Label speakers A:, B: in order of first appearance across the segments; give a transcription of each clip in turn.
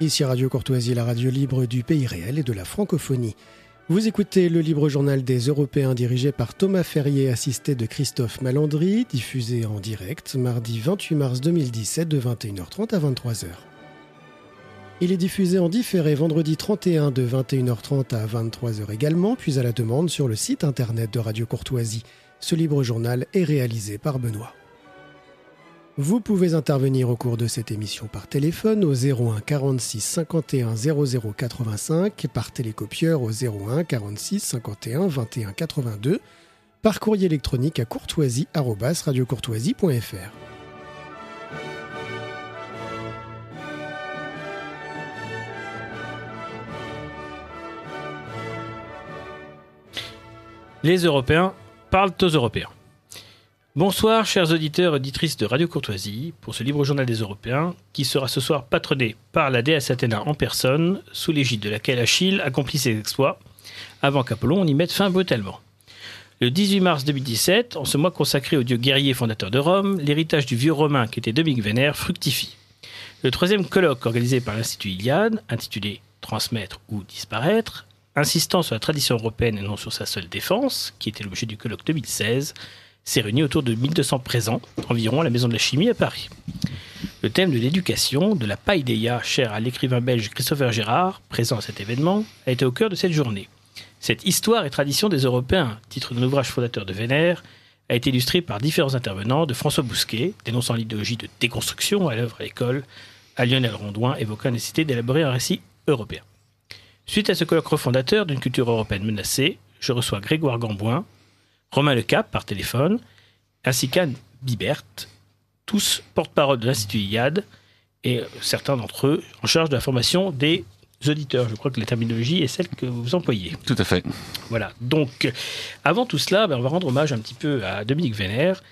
A: Ici Radio Courtoisie, la radio libre du pays réel et de la francophonie. Vous écoutez le libre journal des Européens dirigé par Thomas Ferrier, assisté de Christophe Malandry, diffusé en direct mardi 28 mars 2017 de 21h30 à 23h. Il est diffusé en différé vendredi 31 de 21h30 à 23h également, puis à la demande sur le site internet de Radio Courtoisie. Ce libre journal est réalisé par Benoît. Vous pouvez intervenir au cours de cette émission par téléphone au 01 46 51 00 85, par télécopieur au 01 46 51 21 82, par courrier électronique à courtoisie-radiocourtoisie.fr.
B: Les Européens parlent aux Européens. Bonsoir, chers auditeurs et auditrices de Radio Courtoisie, pour ce libre journal des Européens, qui sera ce soir patronné par la déesse Athéna en personne, sous l'égide de laquelle Achille accomplit ses exploits, avant qu'Apollon n'y mette fin brutalement. Le 18 mars 2017, en ce mois consacré au dieu guerrier fondateur de Rome, l'héritage du vieux romain qui était Dominique Vénère fructifie. Le troisième colloque organisé par l'Institut Iliade, intitulé Transmettre ou disparaître, insistant sur la tradition européenne et non sur sa seule défense, qui était l'objet du colloque 2016, s'est réuni autour de 1200 présents, environ à la Maison de la Chimie à Paris. Le thème de l'éducation, de la païdéia chère à l'écrivain belge Christopher Gérard, présent à cet événement, a été au cœur de cette journée. Cette histoire et tradition des Européens, titre d'un ouvrage fondateur de Vénère, a été illustré par différents intervenants, de François Bousquet, dénonçant l'idéologie de déconstruction à l'œuvre à l'école, à Lionel Rondouin, évoquant la nécessité d'élaborer un récit européen. Suite à ce colloque refondateur d'une culture européenne menacée, je reçois Grégoire Gambouin, Romain Lecap par téléphone, ainsi qu'Anne Bibert, tous porte-parole de l'Institut IAD et certains d'entre eux en charge de la formation des auditeurs. Je crois que la terminologie est celle que vous employez.
C: Tout à fait.
B: Voilà. Donc, avant tout cela, ben, on va rendre hommage un petit peu à Dominique Vénère.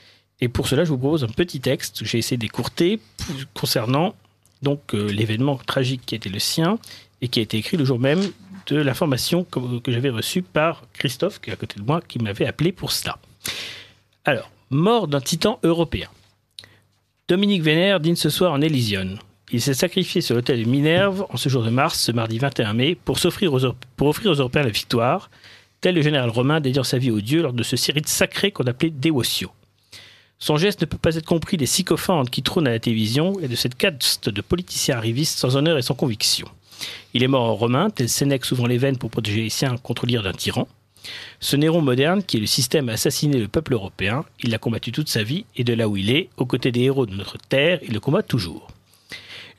B: Et pour cela, je vous propose un petit texte que j'ai essayé d'écourter concernant donc euh, l'événement tragique qui a été le sien et qui a été écrit le jour même de l'information que, j'avais reçue par Christophe, qui est à côté de moi, qui m'avait appelé pour cela. Alors, mort d'un titan européen. Dominique Vénère dîne ce soir en Élysion. Il s'est sacrifié sur l'hôtel de Minerve en ce jour de mars, ce mardi 21 mai, pour, s'offrir aux, pour offrir aux Européens la victoire, tel le général romain dédiant sa vie aux dieux lors de ce rite sacré qu'on appelait Devotio. Son geste ne peut pas être compris des sycophantes qui trônent à la télévision et de cette caste de politiciens arrivistes sans honneur et sans conviction. Il est mort en romain, tel Sénèque s'ouvrant les veines pour protéger les siens contre l'ire d'un tyran. Ce Néron moderne, qui est le système à assassiner le peuple européen, il l'a combattu toute sa vie, et de là où il est, aux côtés des héros de notre terre, il le combat toujours.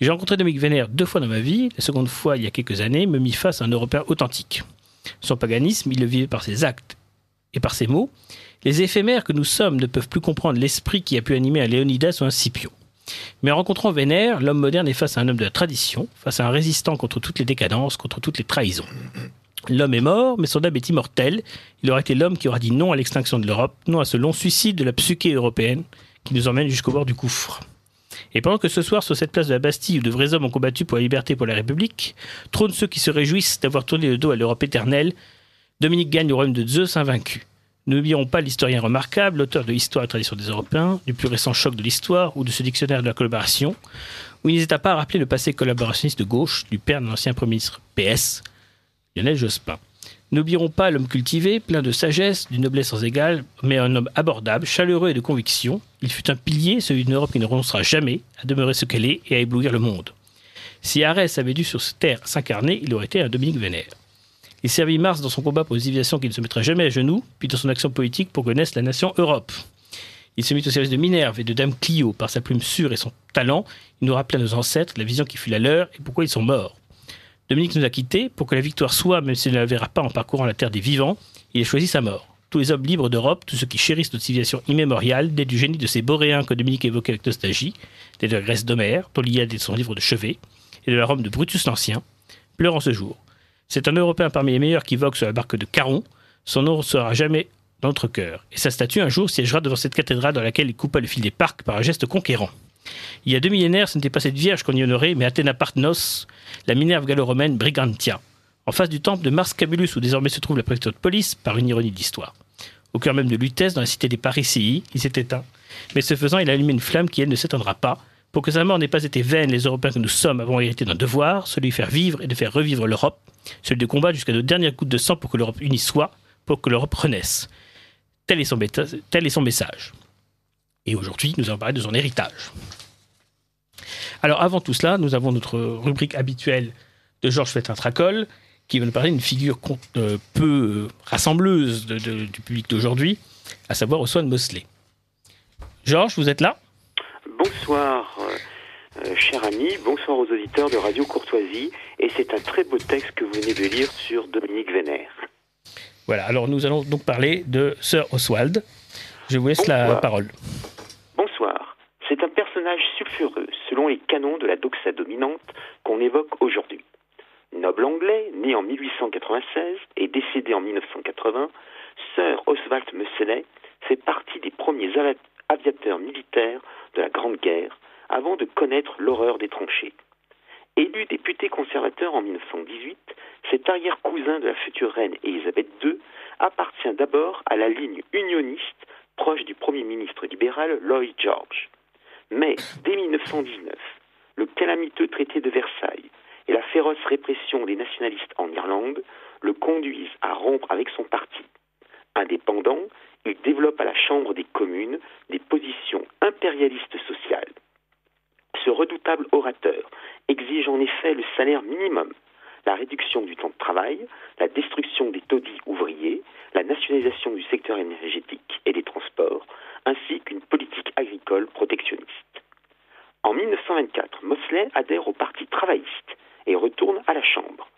B: J'ai rencontré Dominique Vénère deux fois dans ma vie. La seconde fois, il y a quelques années, me mit face à un Européen authentique. Son paganisme, il le vivait par ses actes et par ses mots. Les éphémères que nous sommes ne peuvent plus comprendre l'esprit qui a pu animer un Léonidas ou un Scipio. Mais en rencontrant Vénère, l'homme moderne est face à un homme de la tradition, face à un résistant contre toutes les décadences, contre toutes les trahisons. L'homme est mort, mais son âme est immortelle. Il aura été l'homme qui aura dit non à l'extinction de l'Europe, non à ce long suicide de la psyché européenne qui nous emmène jusqu'au bord du gouffre. Et pendant que ce soir, sur cette place de la Bastille, où de vrais hommes ont combattu pour la liberté et pour la République, trônent ceux qui se réjouissent d'avoir tourné le dos à l'Europe éternelle, Dominique gagne le royaume de Zeus invaincu. N'oublions pas l'historien remarquable, l'auteur de l'Histoire et tradition des Européens, du plus récent choc de l'histoire ou de ce dictionnaire de la collaboration, où il n'hésita pas à rappeler le passé collaborationniste de gauche du père de l'ancien Premier ministre PS, Lionel Jospin. N'oublierons pas l'homme cultivé, plein de sagesse, d'une noblesse sans égale, mais un homme abordable, chaleureux et de conviction. Il fut un pilier, celui d'une Europe qui ne renoncera jamais à demeurer ce qu'elle est et à éblouir le monde. Si Arès avait dû sur cette terre s'incarner, il aurait été un Dominique Vénère. Il servit Mars dans son combat pour une civilisation qui ne se mettrait jamais à genoux, puis dans son action politique pour que naisse la nation Europe. Il se mit au service de Minerve et de Dame Clio par sa plume sûre et son talent. Il nous rappela à nos ancêtres la vision qui fut la leur et pourquoi ils sont morts. Dominique nous a quittés pour que la victoire soit, même s'il ne la verra pas en parcourant la terre des vivants, il a choisi sa mort. Tous les hommes libres d'Europe, tous ceux qui chérissent notre civilisation immémoriale, dès du génie de ces boréens que Dominique évoquait avec nostalgie, dès de la Grèce d'Homère, dont l'Iliade son livre de chevet, et de la Rome de Brutus l'Ancien, pleurent en ce jour. C'est un Européen parmi les meilleurs qui vogue sur la barque de Caron. Son nom ne sera jamais dans notre cœur. Et sa statue, un jour, siégera devant cette cathédrale dans laquelle il coupa le fil des parcs par un geste conquérant. Il y a deux millénaires, ce n'était pas cette vierge qu'on y honorait, mais Athéna Partnos, la Minerve gallo-romaine Brigantia, en face du temple de Mars Camulus, où désormais se trouve la préfecture de police, par une ironie de l'histoire. Au cœur même de Lutèce, dans la cité des Parisii, il s'est éteint. Mais ce faisant, il a allumé une flamme qui, elle, ne s'éteindra pas, Pour que sa mort n'ait pas été vaine, les Européens que nous sommes avons hérité d'un devoir, celui de faire vivre et de faire revivre l'Europe, celui de combattre jusqu'à nos dernières gouttes de sang pour que l'Europe unie soit, pour que l'Europe renaisse. Tel est, son message. Et aujourd'hui, nous allons parler de son héritage. Alors avant tout cela, nous avons notre rubrique habituelle de Georges Fétin-Tracol, qui va nous parler d'une figure euh, peu rassembleuse du public d'aujourd'hui, à savoir Oswald Mosley. Georges, vous êtes là?
C: Bonsoir, euh, euh, cher ami, bonsoir aux auditeurs de Radio Courtoisie, et c'est un très beau texte que vous venez de lire sur Dominique Vénère.
B: Voilà, alors nous allons donc parler de Sir Oswald. Je vous laisse la parole.
C: Bonsoir. C'est un personnage sulfureux, selon les canons de la doxa dominante qu'on évoque aujourd'hui. Noble anglais, né en 1896 et décédé en 1980, Sir Oswald Mosley fait partie des premiers aviateurs militaires de la Grande Guerre avant de connaître l'horreur des tranchées. Élu député conservateur en 1918, cet arrière-cousin de la future reine Élisabeth II appartient d'abord à la ligne unioniste proche du Premier ministre libéral Lloyd George. Mais dès 1919, le calamiteux traité de Versailles et la féroce répression des nationalistes en Irlande le conduisent à rompre avec son parti. Indépendant, il développe à la Chambre des communes des positions impérialistes sociales. Ce redoutable orateur exige en effet le salaire minimum, la réduction du temps de travail, la destruction des taudis ouvriers, la nationalisation du secteur énergétique et des transports, ainsi qu'une politique agricole protectionniste. En 1924, Mosley adhère au Parti travailliste et retourne à la Chambre.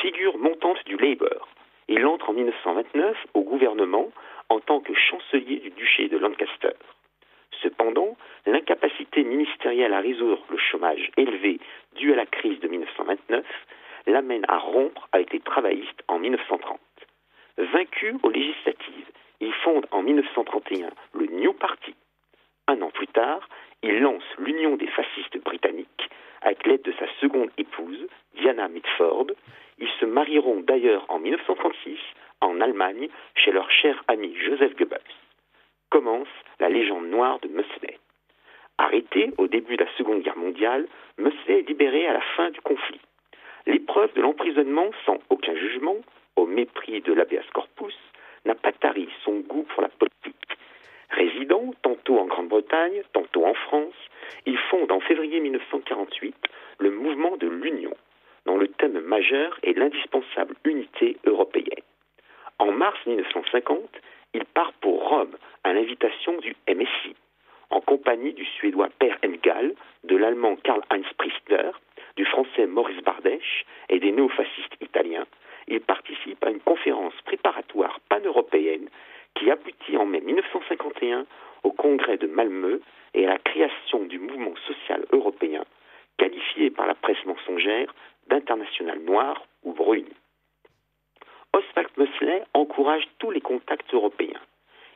C: Figure montante du Labour, il entre en 1929 au gouvernement en tant que chancelier du duché de Lancaster. Cependant, l'incapacité ministérielle à résoudre le chômage élevé dû à la crise de 1929 l'amène à rompre avec les travaillistes en 1930. Vaincu aux législatives, il fonde en 1931 le New Party. Un an plus tard, il lance l'Union des fascistes britanniques avec l'aide de sa seconde épouse, Diana Mitford. Ils se marieront d'ailleurs en 1936 en Allemagne chez leur cher ami Joseph Goebbels. Commence la légende noire de Mosley. Arrêté au début de la Seconde Guerre mondiale, Mosley est libéré à la fin du conflit. L'épreuve de l'emprisonnement sans aucun jugement, au mépris de l'habeas corpus, n'a pas tari son goût pour la politique. Résident tantôt en Grande-Bretagne, tantôt en France, il fonde en février 1948 le mouvement de l'Union, dont le thème majeur est l'indispensable unité européenne. En mars 1950, il part pour Rome à l'invitation du MSI, en compagnie du Suédois Per Engel, de l'Allemand Karl-Heinz Priestler, du Français Maurice Bardèche et des néofascistes italiens. Il participe à une conférence préparatoire pan-européenne qui aboutit en mai 1951 au congrès de Malmö et à la création du mouvement social européen, qualifié par la presse mensongère d'international noir ou brune. Oswald Mosley encourage tous les contacts européens.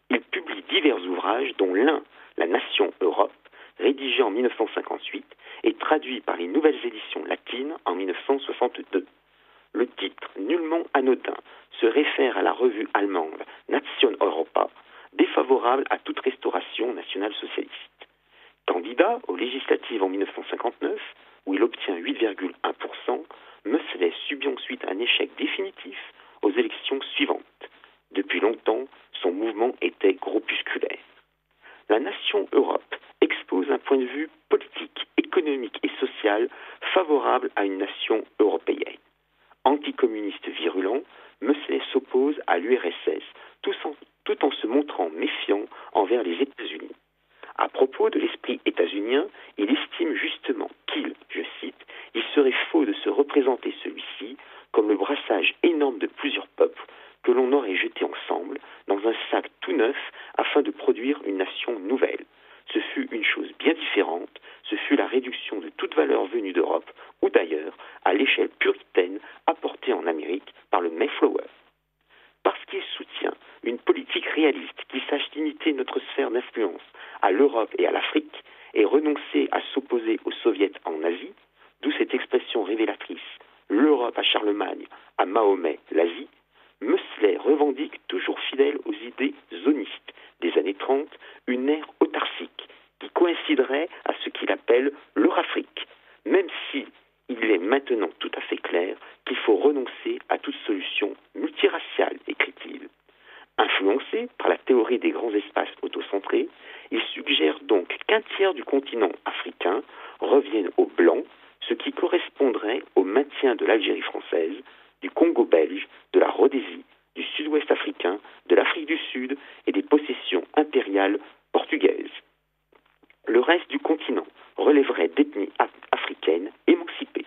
C: Il publie divers ouvrages, dont l'un, La Nation Europe, rédigé en 1958 et traduit par les nouvelles éditions latines en 1962. Le titre, nullement anodin, se réfère à la revue allemande Nation Europa, défavorable à toute restauration nationale socialiste. Candidat aux législatives en 1959, où il obtient 8,1%, Mosley subit ensuite un échec définitif aux élections suivantes. Depuis longtemps, son mouvement était groupusculaire. La nation Europe expose un point de vue politique, économique et social favorable à une nation européenne. Anticommuniste virulent, Mosley s'oppose à l'URSS tout, tout en se montrant méfiant envers les États-Unis. À propos de l'esprit états-unien, il estime justement qu'il, je cite, il serait faux de se représenter celui-ci comme le brassage énorme de plusieurs peuples que l'on aurait jetés ensemble dans un sac tout neuf afin de produire une nation nouvelle. Ce fut une chose bien différente, ce fut la réduction de toute valeur venue d'Europe ou d'ailleurs à l'échelle puritaine apportée en Amérique par le Mayflower. Parce qu'il soutient une politique réaliste qui sache limiter notre sphère d'influence à l'Europe et à l'Afrique et renoncer à s'opposer aux soviets en Asie, d'où cette expression révélatrice l'Europe à Charlemagne, à Mahomet, l'Asie, Mosley revendique, toujours fidèle aux idées zonistes des années 30, une ère autarcique qui coïnciderait à ce qu'il appelle l'Eurafrique, même si il est maintenant tout à fait clair qu'il faut renoncer à toute solution multiraciale, écrit-il. Influencé par la théorie des grands espaces autocentrés, il suggère donc qu'un tiers du continent africain revienne aux Blancs, ce qui correspondrait au maintien de l'Algérie française, du Congo belge, de la Rhodésie, du sud-ouest africain, de l'Afrique du Sud et des possessions impériales portugaises. Le reste du continent relèverait d'ethnies africaines émancipées.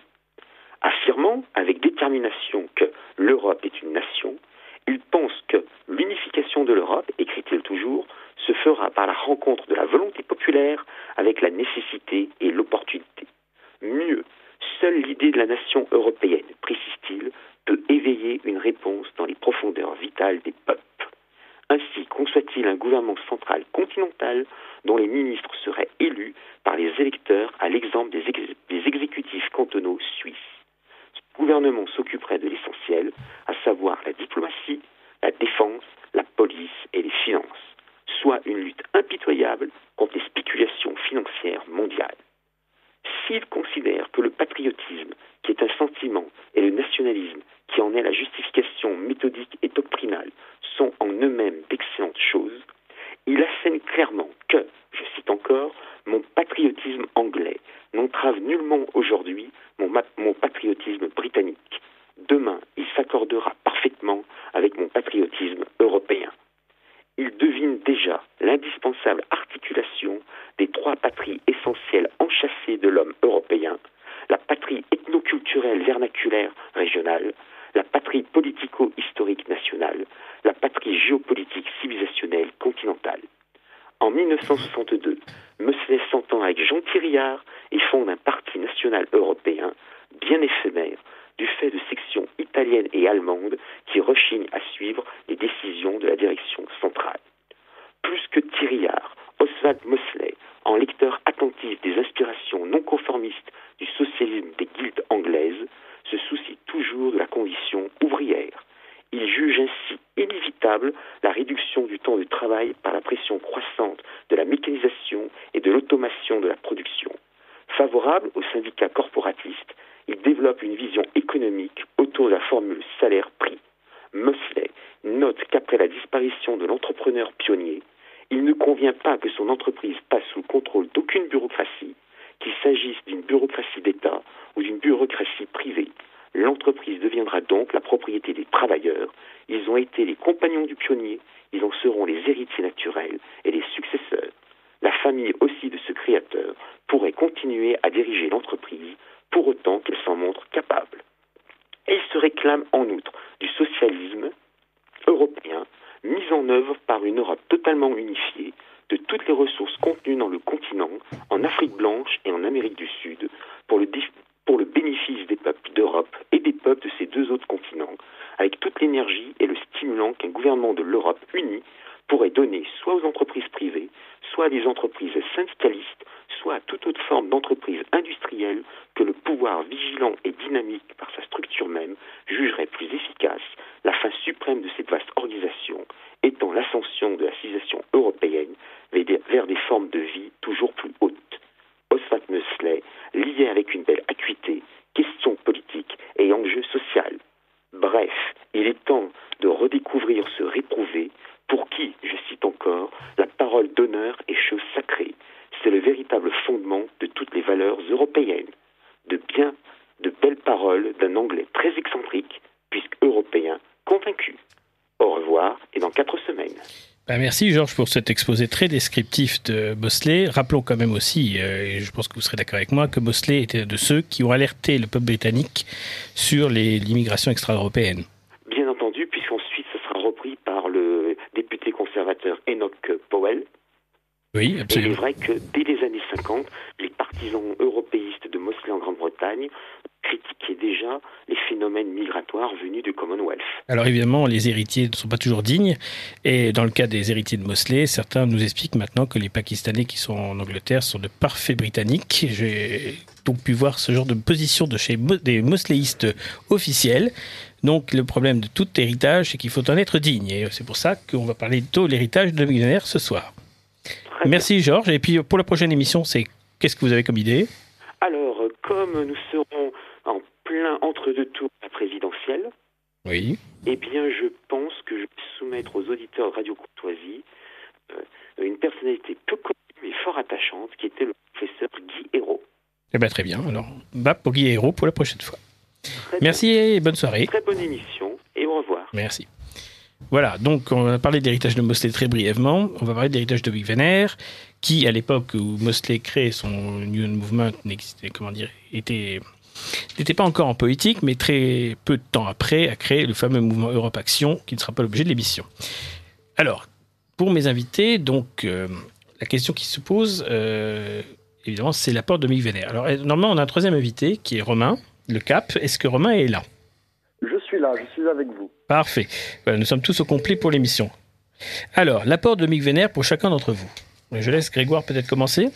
C: Affirmant avec détermination que l'Europe est une nation, il pense que l'unification de l'Europe, écrit-il toujours, se par la rencontre de la volonté populaire avec la nécessité et l'opportunité. Mieux, seule l'idée de la nation européenne, précise-t-il, peut éveiller une réponse dans les profondeurs vitales des peuples. Ainsi conçoit-il un gouvernement central continental dont les ministres seraient élus par les électeurs à l'exemple des, exécutifs cantonaux suisses. Ce gouvernement s'occuperait de l'essentiel, à savoir la diplomatie, la défense, la police et les finances, soit une lutte impitoyable contre les spéculations financières mondiales. S'il considère que le patriotisme, qui est un sentiment, et le nationalisme, qui en est la justification méthodique et doctrinale, sont en eux-mêmes d'excellentes choses, il assène clairement que, je cite encore, mon patriotisme anglais n'entrave nullement aujourd'hui mon, mon, patriotisme britannique. Demain, il s'accordera parfaitement avec mon patriotisme européen. Il devine déjà l'indispensable articulation des trois patries essentielles enchâssées de l'homme européen, la patrie ethnoculturelle vernaculaire régionale, la patrie politico-historique nationale, la patrie géopolitique civilisationnelle continentale. En 1962, Meusselet s'entend avec Jean Thiriard et fonde un parti national européen, bien éphémère, du fait de sections italiennes et allemandes qui rechignent à suivre les décisions de la direction centrale. Plus que Thiriard, Oswald Mosley, en lecteur attentif des inspirations non conformistes du socialisme des guildes anglaises, se soucie toujours de la condition ouvrière. Il juge ainsi inévitable la réduction du temps de travail par la pression croissante de la mécanisation et de l'automation de la production. Favorable aux syndicats corporatistes, il développe une vision économique autour de la formule salaire-prix. Mosley note qu'après la disparition de l'entrepreneur pionnier, il ne convient pas que son entreprise passe sous le contrôle d'aucune bureaucratie, qu'il s'agisse d'une bureaucratie d'État ou d'une bureaucratie privée. L'entreprise deviendra donc la propriété des travailleurs. Ils ont été les compagnons du pionnier, ils en seront les héritiers naturels et les successeurs. La famille aussi de ce créateur pourrait continuer à diriger l'entreprise pour autant qu'elle s'en montre capable. Elle se réclame en outre du socialisme européen mis en œuvre par une Europe totalement unifiée de toutes les ressources contenues dans le continent, en Afrique blanche et en Amérique du Sud, pour le, pour le bénéfice des peuples d'Europe et des peuples de ces deux autres continents, avec toute l'énergie et le stimulant qu'un gouvernement de l'Europe unie pourrait donner soit aux entreprises privées, soit à des entreprises syndicalistes, soit à toute autre forme d'entreprise industrielle que le pouvoir vigilant et dynamique par sa structure même jugerait plus efficace, la fin suprême de cette vaste organisation étant l'ascension de la civilisation européenne vers des formes de vie toujours plus hautes. Oswald Mosley lié avec une belle acuité questions politiques et enjeux sociaux. Bref, il est temps de redécouvrir ce réprouvé pour qui, je cite encore, la parole d'honneur est chose sacrée. C'est le véritable fondement de toutes les valeurs européennes. De bien, de belles paroles d'un anglais très excentrique, puisque européen convaincu. Au revoir et dans quatre semaines.
B: Ben, merci Georges pour cet exposé très descriptif de Bosley. Rappelons quand même aussi, euh, et je pense que vous serez d'accord avec moi, que Bosley était de ceux qui ont alerté le peuple britannique sur l'immigration extra-européenne.
C: Bien entendu, puisqu'ensuite ce sera repris par le député conservateur Enoch Powell.
B: Oui, absolument.
C: Et il est vrai que dès les années 50, les partisans européistes de Mosley en Grande-Bretagne critiquaient déjà les phénomènes migratoires venus du Commonwealth.
B: Alors évidemment, les héritiers ne sont pas toujours dignes. Et dans le cas des héritiers de Mosley, certains nous expliquent maintenant que les Pakistanais qui sont en Angleterre sont de parfaits Britanniques. J'ai donc pu voir ce genre de position de chez des mosléistes officiels. Donc le problème de tout héritage, c'est qu'il faut en être digne. Et c'est pour ça qu'on va parler de l'héritage de millionnaire ce soir. Merci Georges. Et puis pour la prochaine émission, c'est qu'est-ce que vous avez comme idée?
C: Alors, comme nous serons en plein entre deux tours à la présidentielle,
B: oui.
C: eh bien, je pense que je vais soumettre aux auditeurs de Radio Courtoisie euh, une personnalité peu connue mais fort attachante, qui était le professeur Guy Hérault.
B: Eh bien, très bien. Alors, bas pour Guy Hérault pour la prochaine fois. Merci et bonne soirée.
C: Très bonne émission et au revoir.
B: Merci. Voilà, donc on a parlé d'héritage de Mosley très brièvement. On va parler d'héritage de Vic Venner, qui, à l'époque où Mosley crée son New Movement, comment dire, était n'était pas encore en politique, mais très peu de temps après a créé le fameux mouvement Europe Action, qui ne sera pas l'objet de l'émission. Alors, pour mes invités, donc euh, la question qui se pose, euh, évidemment, c'est l'apport de Mick Venner. Alors, normalement, on a un troisième invité qui est Romain, le Cap. Est-ce que Romain est là?
D: Là, je suis avec vous.
B: Parfait. nous sommes tous au complet pour l'émission. Alors, l'apport de Mick Venner pour chacun d'entre vous. Je laisse Grégoire peut-être commencer.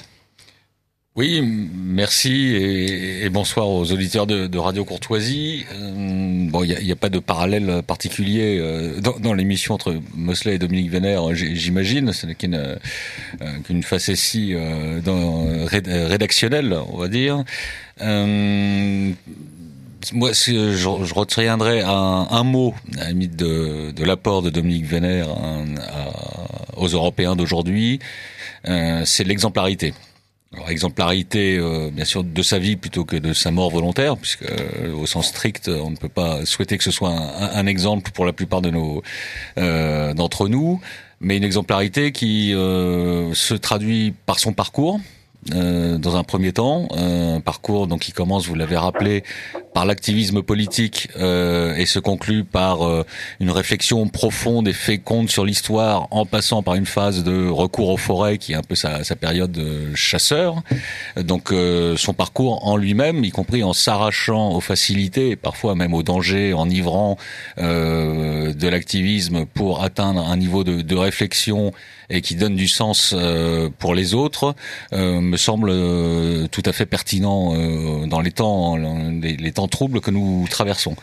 E: Oui, merci et, bonsoir aux auditeurs de, Radio Courtoisie. Euh, bon, il n'y a, pas de parallèle particulier euh, dans, l'émission entre Mosley et Dominique Vénère, j'imagine. Ce n'est qu'une euh, qu'une facétie rédactionnelle, on va dire. Moi, je, je retiendrai un, un mot à la de, de l'apport de Dominique Vénère aux Européens d'aujourd'hui. C'est l'exemplarité. Alors, exemplarité, euh, bien sûr, de sa vie plutôt que de sa mort volontaire, puisque euh, au sens strict, on ne peut pas souhaiter que ce soit un, un exemple pour la plupart de nos euh, d'entre nous, mais une exemplarité qui se traduit par son parcours, euh, dans un premier temps, un parcours donc qui commence, vous l'avez rappelé, par l'activisme politique euh, et se conclut par euh, une réflexion profonde et féconde sur l'histoire, en passant par une phase de recours aux forêts qui est un peu sa, sa période de chasseur. Donc son parcours en lui-même, y compris en s'arrachant aux facilités et parfois même aux dangers enivrants de l'activisme pour atteindre un niveau de, de réflexion et qui donne du sens euh, pour les autres euh, me semble euh, tout à fait pertinent dans les temps les, temps troubles que nous traversons.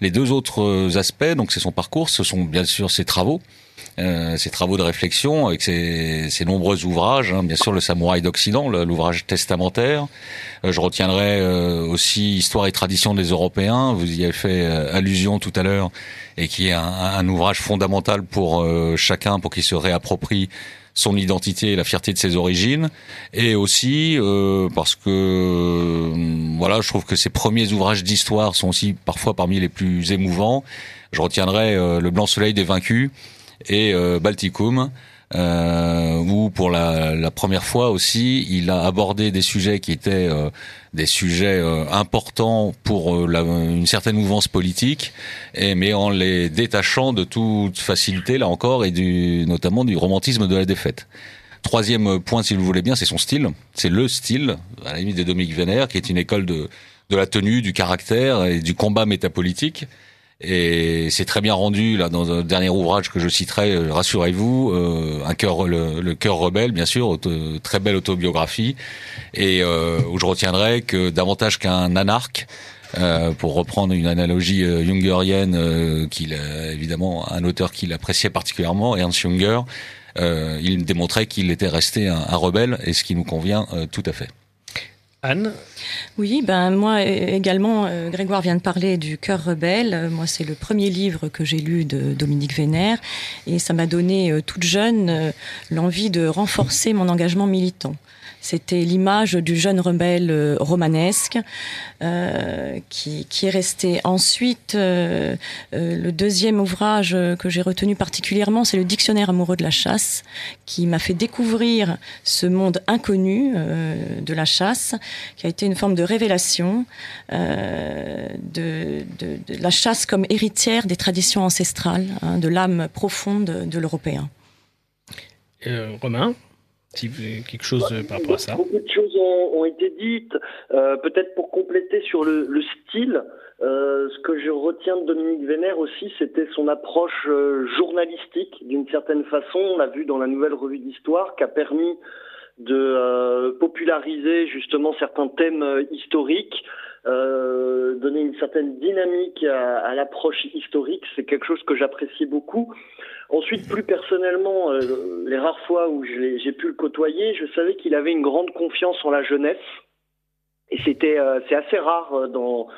E: Les deux autres aspects, donc c'est son parcours, ce sont bien sûr ses travaux. Euh, ses travaux de réflexion avec ses, nombreux ouvrages, hein, bien sûr le Samouraï d'Occident, l'ouvrage testamentaire. Euh, je retiendrai euh, aussi Histoire et tradition des Européens, vous y avez fait allusion tout à l'heure, et qui est un, ouvrage fondamental pour chacun, pour qu'il se réapproprie son identité et la fierté de ses origines, et aussi parce que voilà, je trouve que ses premiers ouvrages d'histoire sont aussi parfois parmi les plus émouvants. Je retiendrai Le Blanc Soleil des Vaincus, et euh, Balticum. Euh, où pour la, la, première fois aussi, il a abordé des sujets qui étaient euh, des sujets euh, importants pour la, une certaine mouvance politique, et, mais en les détachant de toute facilité, là encore, et du, notamment du romantisme de la défaite. Troisième point, si vous voulez bien, c'est son style. C'est le style, à la limite de Dominique Vénère, qui est une école de, de la tenue, du caractère et du combat métapolitique. Et c'est très bien rendu là dans un dernier ouvrage que je citerai. Euh, rassurez-vous, euh, un cœur, le, cœur rebelle, bien sûr, très belle autobiographie, et euh, où je retiendrai que davantage qu'un anarque. Euh, pour reprendre une analogie euh, jungerienne, qu'il évidemment un auteur qu'il appréciait particulièrement, Ernst Junger, il démontrait qu'il était resté un, un, rebelle, et ce qui nous convient tout à fait.
B: Anne
F: Oui, ben moi également, euh, Grégoire vient de parler du Cœur rebelle. Euh, moi, c'est le premier livre que j'ai lu de Dominique Vénère et ça m'a donné euh, toute jeune l'envie de renforcer mon engagement militant. C'était l'image du jeune rebelle euh, romanesque euh, qui, qui, est resté. Ensuite, euh, le deuxième ouvrage que j'ai retenu particulièrement, c'est le Dictionnaire amoureux de la chasse, qui m'a fait découvrir ce monde inconnu de la chasse, qui a été une forme de révélation de, la chasse comme héritière des traditions ancestrales, hein, de l'âme profonde de l'Européen.
B: Romain? Si vous avez quelque chose euh, par rapport à ça.
D: Beaucoup de choses ont, été dites. Euh, peut-être pour compléter sur le, le style, euh, ce que je retiens de Dominique Vénère aussi, c'était son approche journalistique, d'une certaine façon. On l'a vu dans la nouvelle revue d'histoire, qui a permis de populariser justement certains thèmes historiques. donner une certaine dynamique à l'approche historique, c'est quelque chose que j'apprécie beaucoup. Ensuite, plus personnellement, les rares fois où j'ai pu le côtoyer, je savais qu'il avait une grande confiance en la jeunesse. Et c'était, c'est assez rare dans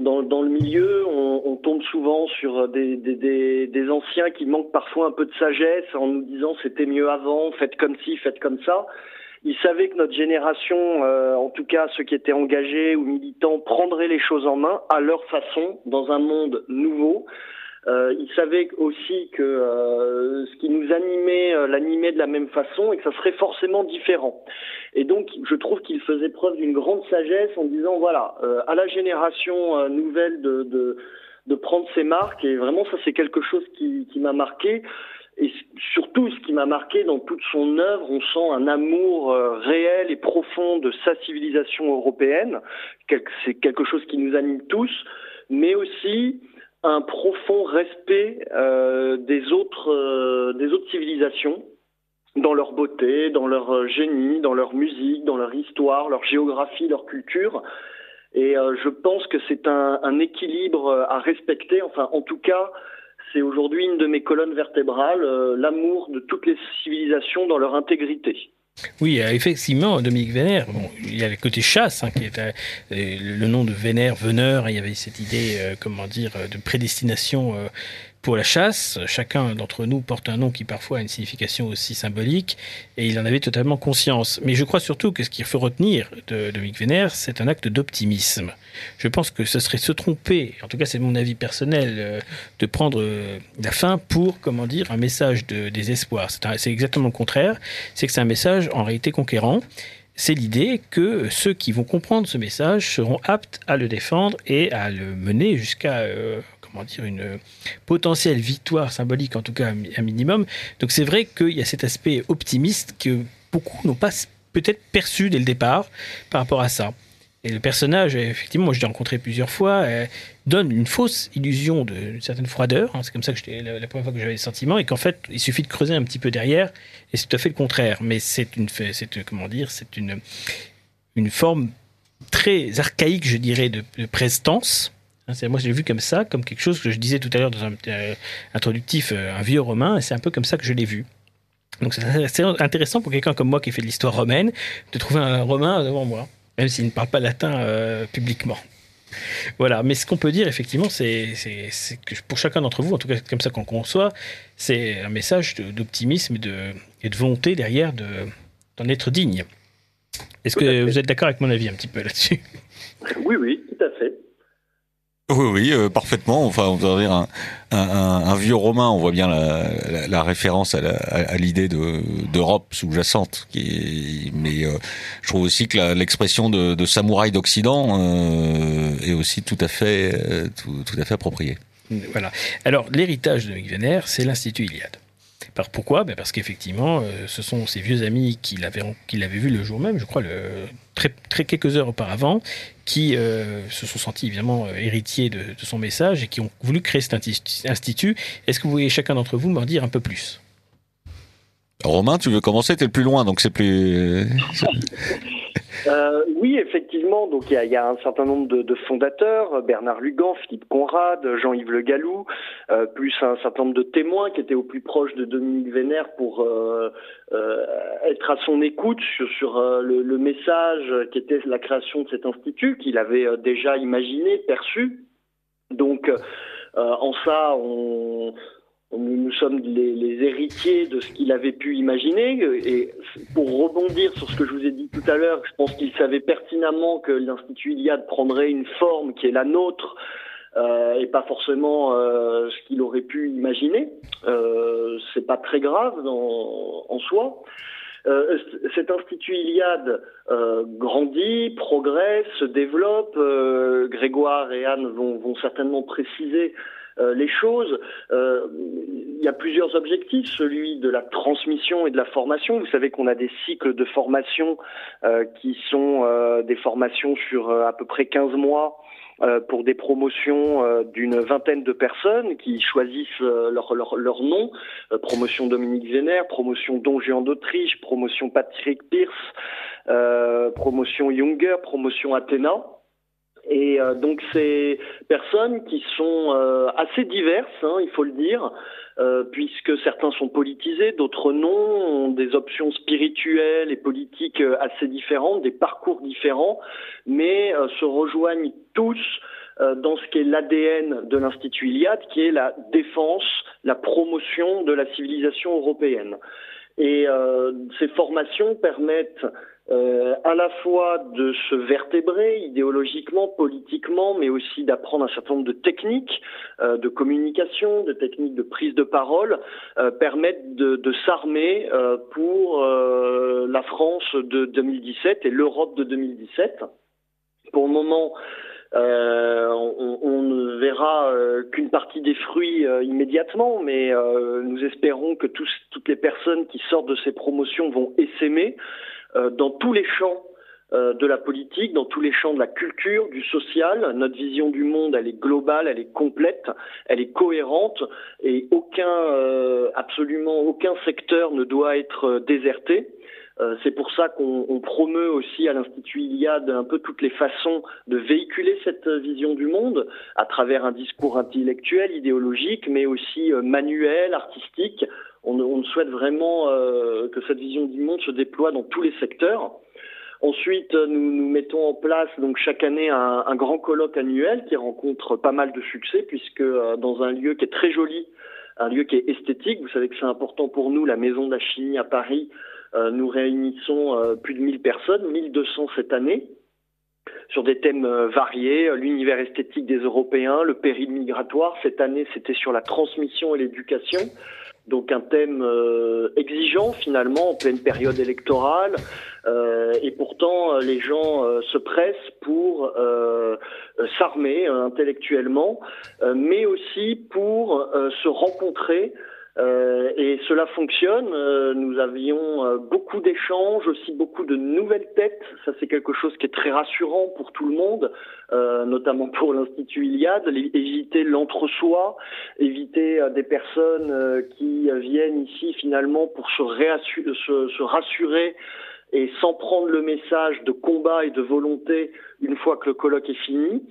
D: dans, dans, le milieu, on, tombe souvent sur des, des, anciens qui manquent parfois un peu de sagesse en nous disant c'était mieux avant, faites comme ci, faites comme ça. Ils savaient que notre génération, euh, en tout cas ceux qui étaient engagés ou militants, prendraient les choses en main à leur façon, dans un monde nouveau. Euh, il savait aussi que euh, ce qui nous animait euh, l'animait de la même façon et que ça serait forcément différent. Et donc, je trouve qu'il faisait preuve d'une grande sagesse en disant voilà, euh, à la génération euh, nouvelle de, de, de, prendre ses marques. Et vraiment, ça, c'est quelque chose qui, qui m'a marqué. Et surtout, ce qui m'a marqué dans toute son œuvre, on sent un amour réel et profond de sa civilisation européenne. C'est quelque chose qui nous anime tous, mais aussi un profond respect euh, des autres euh, des autres civilisations dans leur beauté, dans leur euh, génie, dans leur musique, dans leur histoire, leur géographie, leur culture. Et je pense que c'est un, un, équilibre à respecter. Enfin, en tout cas, c'est aujourd'hui une de mes colonnes vertébrales, l'amour de toutes les civilisations dans leur intégrité.
B: Oui, euh, effectivement, Dominique Vénère, bon, il y a le côté chasse, hein, qui est euh, le nom de Vénère, veneur, il y avait cette idée, euh, comment dire, de prédestination euh, pour la chasse. Chacun d'entre nous porte un nom qui parfois a une signification aussi symbolique, et il en avait totalement conscience. Mais je crois surtout que ce qu'il faut retenir de Dominique Vénère, c'est un acte d'optimisme. Je pense que ce serait se tromper, en tout cas c'est mon avis personnel, euh, de prendre euh, la fin pour, comment dire, un message de désespoir. C'est exactement le contraire, c'est que c'est un message en réalité conquérant. C'est l'idée que ceux qui vont comprendre ce message seront aptes à le défendre et à le mener jusqu'à euh, comment dire, une potentielle victoire symbolique, en tout cas un minimum. Donc c'est vrai qu'il y a cet aspect optimiste que beaucoup n'ont pas peut-être perçu dès le départ par rapport à ça. Et le personnage, effectivement, moi je l'ai rencontré plusieurs fois, euh, donne une fausse illusion d'une certaine froideur. Hein, c'est comme ça que la, la, première fois que j'avais le sentiment, et qu'en fait, il suffit de creuser un petit peu derrière, et c'est tout à fait le contraire. Mais c'est une, c'est comment dire, c'est une une forme très archaïque, je dirais, de, de prestance. Hein, moi, je l'ai vu comme ça, comme quelque chose que je disais tout à l'heure dans un euh, introductif, euh, un vieux romain, et c'est un peu comme ça que je l'ai vu. Donc c'est intéressant pour quelqu'un comme moi qui fait de l'histoire romaine de trouver un romain devant moi même s'il ne parle pas latin euh, publiquement. Voilà, mais ce qu'on peut dire effectivement, c'est que pour chacun d'entre vous, en tout cas comme ça qu'on conçoit, c'est un message d'optimisme et de, et de volonté derrière d'en de, être digne. Est-ce que vous êtes d'accord avec mon avis un petit peu là-dessus?
D: Oui, oui, tout à fait.
E: Oui, oui, euh, parfaitement. Enfin, on va dire un, vieux romain. On voit bien la, référence à l'idée d'Europe sous-jacente. Mais euh, je trouve aussi que l'expression de, samouraï d'Occident euh, est aussi tout à fait, tout, à fait appropriée.
B: Voilà. Alors, l'héritage de Vénère, c'est l'Institut Iliade. Pourquoi? Ben Parce qu'effectivement, ce sont ses vieux amis qui l'avaient qu vu le jour même, je crois, le, très, quelques heures auparavant, qui euh, se sont sentis évidemment euh, héritiers de, de, son message et qui ont voulu créer cet institut. Est-ce que vous voulez chacun d'entre vous m'en dire un peu plus?
E: Romain, tu veux commencer? T'es le plus loin, donc c'est plus.
D: Euh, oui, effectivement. Donc il y a, y a, un certain nombre de, de, fondateurs Bernard Lugan, Philippe Conrad, Jean-Yves Le Gallou, euh, plus un certain nombre de témoins qui étaient au plus proche de Dominique Vénère pour euh, euh être à son écoute sur, sur euh, le, le, message qui était la création de cet institut qu'il avait euh, déjà imaginé, perçu. Donc en ça, on nous, sommes les, les, héritiers de ce qu'il avait pu imaginer. Et pour rebondir sur ce que je vous ai dit tout à l'heure, je pense qu'il savait pertinemment que l'Institut Iliade prendrait une forme qui est la nôtre. Euh, et pas forcément euh, ce qu'il aurait pu imaginer. Euh, c'est pas très grave dans, en soi. Euh, cet institut Iliade euh, grandit, progresse, se développe. Euh, Grégoire et Anne vont, vont certainement préciser les choses. Euh, il y a plusieurs objectifs, celui de la transmission et de la formation. Vous savez qu'on a des cycles de formation euh, qui sont des formations sur à peu près 15 mois pour des promotions d'une vingtaine de personnes qui choisissent leur, leur, leur nom. promotion Dominique Vénère, promotion Don Juan d'Autriche, promotion Patrick Pierce, promotion Junger, promotion Athéna. Et euh, donc ces personnes qui sont euh, assez diverses, hein, il faut le dire, euh, puisque certains sont politisés, d'autres non, ont des options spirituelles et politiques assez différentes, des parcours différents, mais se rejoignent tous dans ce qui est l'ADN de l'Institut Iliade, qui est la défense, la promotion de la civilisation européenne. Et ces formations permettent euh, à la fois de se vertébrer idéologiquement, politiquement, mais aussi d'apprendre un certain nombre de techniques euh, de communication, de techniques de prise de parole, euh, permettent de, de s'armer euh, pour euh, la France de 2017 et l'Europe de 2017. Pour le moment, on, on, ne verra qu'une partie des fruits immédiatement, mais nous espérons que tous, toutes les personnes qui sortent de ces promotions vont essaimer. Euh, dans tous les champs euh, de la politique, dans tous les champs de la culture, du social. Notre vision du monde, elle est globale, elle est complète, elle est cohérente et aucun, euh, absolument aucun secteur ne doit être déserté. C'est pour ça qu'on promeut aussi à l'Institut Iliade un peu toutes les façons de véhiculer cette vision du monde à travers un discours intellectuel, idéologique, mais aussi manuel, artistique, on, on souhaite vraiment euh, que cette vision du monde se déploie dans tous les secteurs. Ensuite, nous, nous mettons en place donc chaque année un, grand colloque annuel qui rencontre pas mal de succès puisque euh, dans un lieu qui est très joli, un lieu qui est esthétique, vous savez que c'est important pour nous, la Maison de la Chimie à Paris, euh, nous réunissons euh, plus de 1000 personnes, 1200 cette année, sur des thèmes euh, variés, l'univers esthétique des Européens, le péril migratoire. Cette année, c'était sur la transmission et l'éducation. Donc un thème euh, exigeant finalement en pleine période électorale. Euh, et pourtant, euh, les gens se pressent pour s'armer intellectuellement, mais aussi pour se rencontrer euh, et cela fonctionne. Euh, nous avions euh, beaucoup d'échanges, aussi beaucoup de nouvelles têtes. Ça, c'est quelque chose qui est très rassurant pour tout le monde, notamment pour l'Institut Iliade. Éviter l'entre-soi, éviter des personnes qui viennent ici finalement pour se, se rassurer et sans prendre le message de combat et de volonté une fois que le colloque est fini.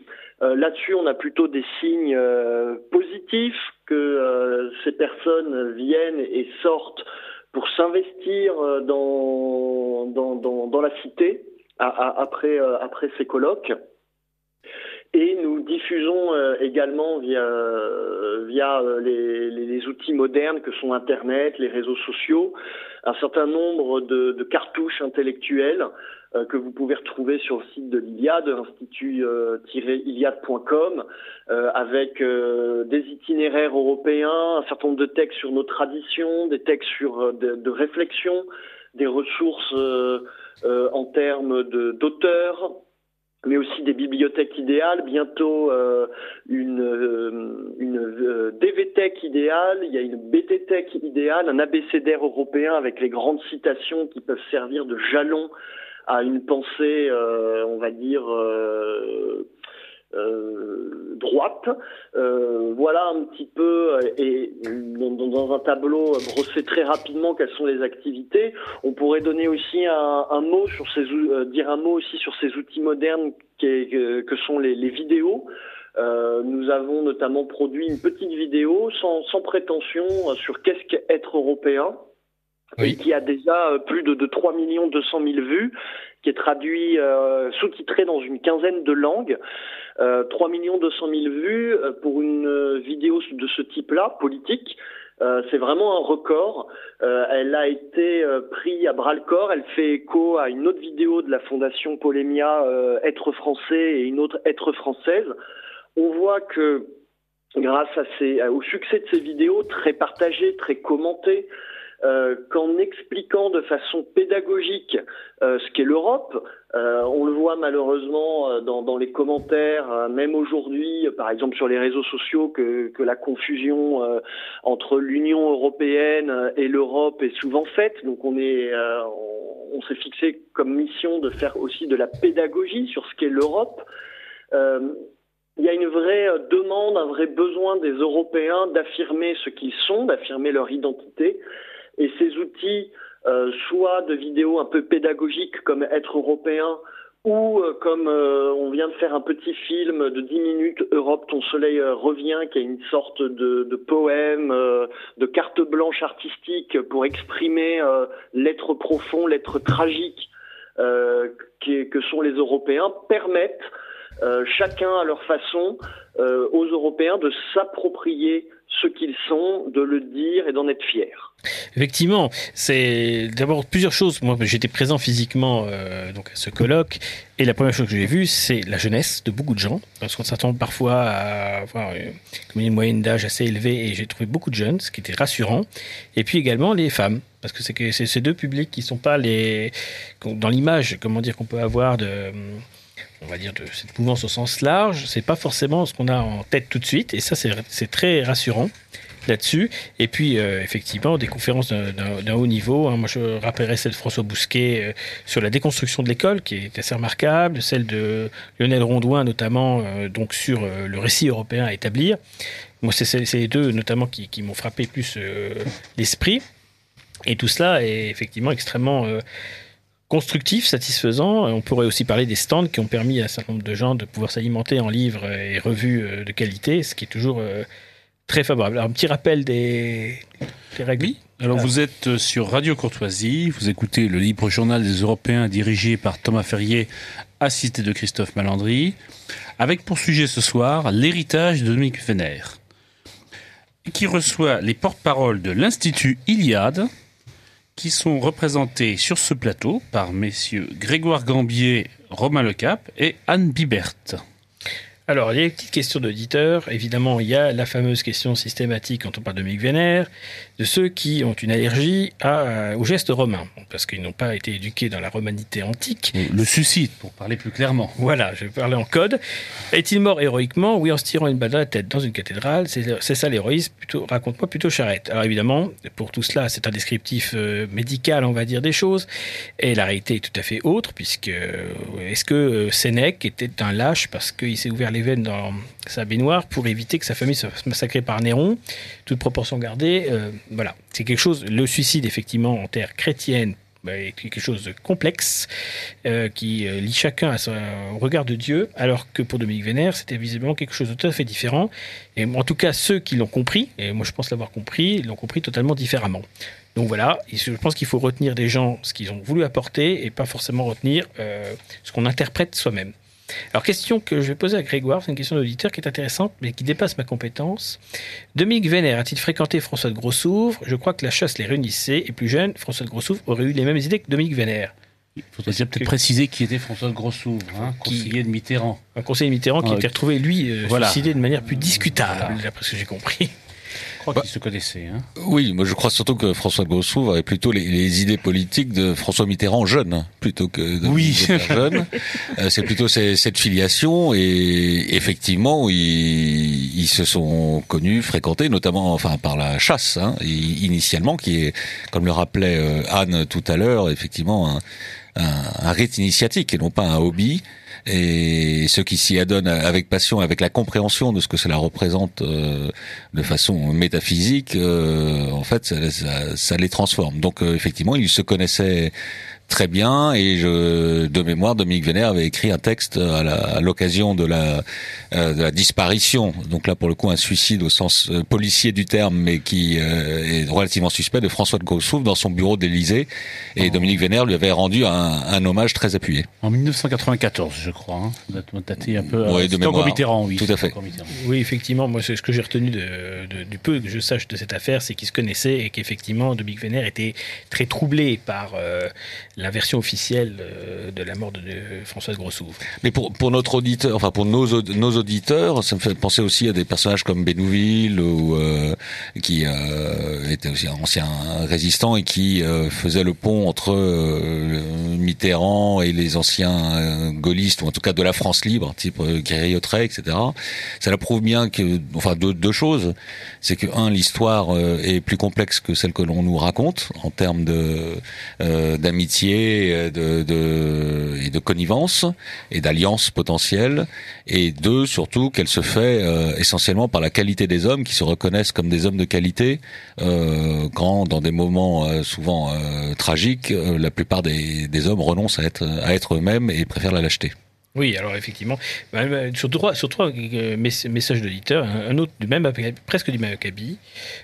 D: Euh, Là-dessus, on a plutôt des signes euh, positifs que euh, ces personnes viennent et sortent pour s'investir euh, dans, dans, dans, dans, la cité à, à, après, euh, après ces colloques. Et nous diffusons également via, via les, les, les, outils modernes que sont Internet, les réseaux sociaux, un certain nombre de, de cartouches intellectuelles euh, que vous pouvez retrouver sur le site de l'Iliade, institut-iliade.com, euh, avec euh, des itinéraires européens, un certain nombre de textes sur nos traditions, des textes sur de, de réflexion, des ressources en termes d'auteurs, mais aussi des bibliothèques idéales, bientôt euh, une, euh, une euh, DVTech idéale, il y a une BTTech idéale, un abécédaire européen avec les grandes citations qui peuvent servir de jalon à une pensée, euh, on va dire, euh, euh, droite. voilà un petit peu, et dans, dans, un tableau brossé très rapidement quelles sont les activités. On pourrait donner aussi un, un mot sur ces, dire un mot aussi sur ces outils modernes que, que sont les, les vidéos. Euh, nous avons notamment produit une petite vidéo sans, sans prétention sur qu'est-ce qu'être européen qui a déjà euh, plus de, de 3 millions 200 000 vues, qui est traduit, euh, sous-titré dans une quinzaine de langues. Euh, 3 millions 200 000 vues euh, pour une euh, vidéo de ce type-là, politique. Euh, c'est vraiment un record. elle a été prise à bras le corps. Elle fait écho à une autre vidéo de la fondation Polémia, Être français et une autre Être française. On voit que grâce à ces, au succès de ces vidéos très partagées, très commentées, euh, qu'en expliquant de façon pédagogique euh, ce qu'est l'Europe, euh, on le voit malheureusement euh, dans, dans les commentaires, euh, même aujourd'hui, par exemple sur les réseaux sociaux, que, que la confusion entre l'Union européenne et l'Europe est souvent faite. Donc on est, on, on s'est fixé comme mission de faire aussi de la pédagogie sur ce qu'est l'Europe. il y a une vraie demande, un vrai besoin des Européens d'affirmer ce qu'ils sont, d'affirmer leur identité. Et ces outils, soit de vidéos un peu pédagogiques comme être européen, ou euh, comme euh, on vient de faire un petit film de 10 minutes, Europe, ton soleil euh, revient, qui est une sorte de poème, de carte blanche artistique pour exprimer l'être profond, l'être tragique que sont les Européens, permettent chacun à leur façon aux Européens de s'approprier ce qu'ils sont, de le dire et d'en être fiers.
B: Effectivement, c'est d'abord plusieurs choses. Moi, j'étais présent physiquement euh, donc à ce colloque, et la première chose que j'ai vue, c'est la jeunesse de beaucoup de gens, parce qu'on s'attend parfois à avoir une moyenne d'âge assez élevée, et j'ai trouvé beaucoup de jeunes, ce qui était rassurant. Et puis également les femmes, parce que c'est ces deux publics qui sont pas les dans l'image, comment dire, qu'on peut avoir de on va dire, de cette mouvance au sens large, c'est pas forcément ce qu'on a en tête tout de suite, et ça, c'est très rassurant là-dessus. Et puis, euh, effectivement, des conférences d'un haut niveau. Hein. Moi, je rappellerai celle de François Bousquet euh, sur la déconstruction de l'école, qui est assez remarquable, celle de Lionel Rondouin, notamment, euh, donc sur le récit européen à établir. Moi, c'est les deux, notamment, qui, qui m'ont frappé plus l'esprit. Et tout cela est effectivement extrêmement constructif, satisfaisant. On pourrait aussi parler des stands qui ont permis à un certain nombre de gens de pouvoir s'alimenter en livres et revues euh, de qualité, ce qui est toujours euh, très favorable. Alors, un petit rappel des, règles.
G: Alors, vous êtes euh, sur Radio Courtoisie, vous écoutez le libre journal des Européens dirigé par Thomas Ferrier, assisté de Christophe Malandry, avec pour sujet ce soir l'héritage de Dominique Vénère, qui reçoit les porte-paroles de l'Institut Iliade, qui sont représentés sur ce plateau par messieurs Grégoire Gambier, Romain Lecap et Anne Bibert.
B: Alors, il y a une petite question d'auditeur. Évidemment, il y a la fameuse question systématique quand on parle de Mick Vénère, de ceux qui ont une allergie à, au geste romain, parce qu'ils n'ont pas été éduqués dans la romanité antique.
G: Le suicide, pour parler plus clairement.
B: Voilà, je vais parler en code. Est-il mort héroïquement Oui, en se tirant une balle dans la tête dans une cathédrale? C'est ça l'héroïsme. Raconte-moi plutôt charrette. Alors évidemment, pour tout cela, c'est un descriptif euh, médical, on va dire, des choses. Et la réalité est tout à fait autre, puisque euh, est-ce que euh, Sénèque était un lâche parce qu'il s'est ouvert les veines dans sa baignoire pour éviter que sa famille soit massacrée par Néron, toute proportion gardée. Euh, voilà, c'est quelque chose. Le suicide, effectivement, en terre chrétienne, bah, est quelque chose de complexe euh, qui euh, lie chacun à son regard de Dieu, alors que pour Dominique Vénère, c'était visiblement quelque chose de tout à fait différent. Et en tout cas, ceux qui l'ont compris, et moi je pense l'avoir compris, l'ont compris totalement différemment. Donc voilà, je pense qu'il faut retenir des gens ce qu'ils ont voulu apporter et pas forcément retenir ce qu'on interprète soi-même. Alors, question que je vais poser à Grégoire, c'est une question d'auditeur qui est intéressante, mais qui dépasse ma compétence. Dominique Vénère a-t-il fréquenté François de Grossouvre Je crois que la chasse les réunissait, et plus jeune, François de Grossouvre aurait eu les mêmes idées que Dominique Vénère.
G: Il faudrait peut-être préciser qui était François de Grossouvre, hein, conseiller de Mitterrand.
B: Un conseiller de Mitterrand qui a été retrouvé, lui, euh, suicidé de manière plus discutable, d'après ce que j'ai compris.
G: Qu'ils se connaissaient. Hein.
E: Oui, moi je crois surtout que François de Grossouvre avait plutôt les, idées politiques de François Mitterrand jeune, plutôt que de
G: oui.
E: jeune. Euh, c'est plutôt cette filiation et effectivement, ils, ils, se sont connus, fréquentés, notamment enfin par la chasse, hein, initialement, qui est, comme le rappelait euh, Anne tout à l'heure, effectivement un, un, un rite initiatique et non pas un hobby et ceux qui s'y adonnent avec passion, avec la compréhension de ce que cela représente euh, de façon métaphysique, euh, en fait, ça, ça, les transforme. Donc, euh, effectivement, ils se connaissaient très bien et je, de mémoire, Dominique Vénère avait écrit un texte à l'occasion de la, euh, de la disparition, donc là pour le coup un suicide au sens euh, policier du terme, mais qui euh, est relativement suspect, de François de Grossouf dans son bureau d'Élysée et Dominique Vénère lui avait rendu un, un, hommage très appuyé.
G: En 1994, je crois. Hein. Daté un peu.
E: Oui, de mémoire.
G: Mitterrand, oui.
E: Tout à fait.
B: Oui, effectivement, moi ce que j'ai retenu de, de, du peu que je sache de cette affaire, c'est qu'ils se connaissaient et qu'effectivement Dominique Vénère était très troublé par la version officielle euh, de la mort de, Françoise Grossouvre.
E: Mais pour, pour notre auditeur, enfin pour nos, nos auditeurs, ça me fait penser aussi à des personnages comme Bénouville ou euh, qui euh, était aussi un ancien résistant et qui faisait le pont entre Mitterrand et les anciens gaullistes ou en tout cas de la France libre, type Guéry-Autrey, etc. Ça la prouve bien que, enfin deux, choses, c'est que un l'histoire est plus complexe que celle que l'on nous raconte en termes d'amitié d'amitié de, de, et de connivence et d'alliance potentielle. Et deux, surtout, qu'elle se fait essentiellement par la qualité des hommes qui se reconnaissent comme des hommes de qualité quand, dans des moments souvent tragiques, la plupart des, des hommes renoncent à être, à être eux-mêmes et préfèrent la lâcheté.
B: Oui, alors effectivement, bah, bah, sur trois, sur trois euh, messages d'éditeurs, un autre même, presque du même acabit,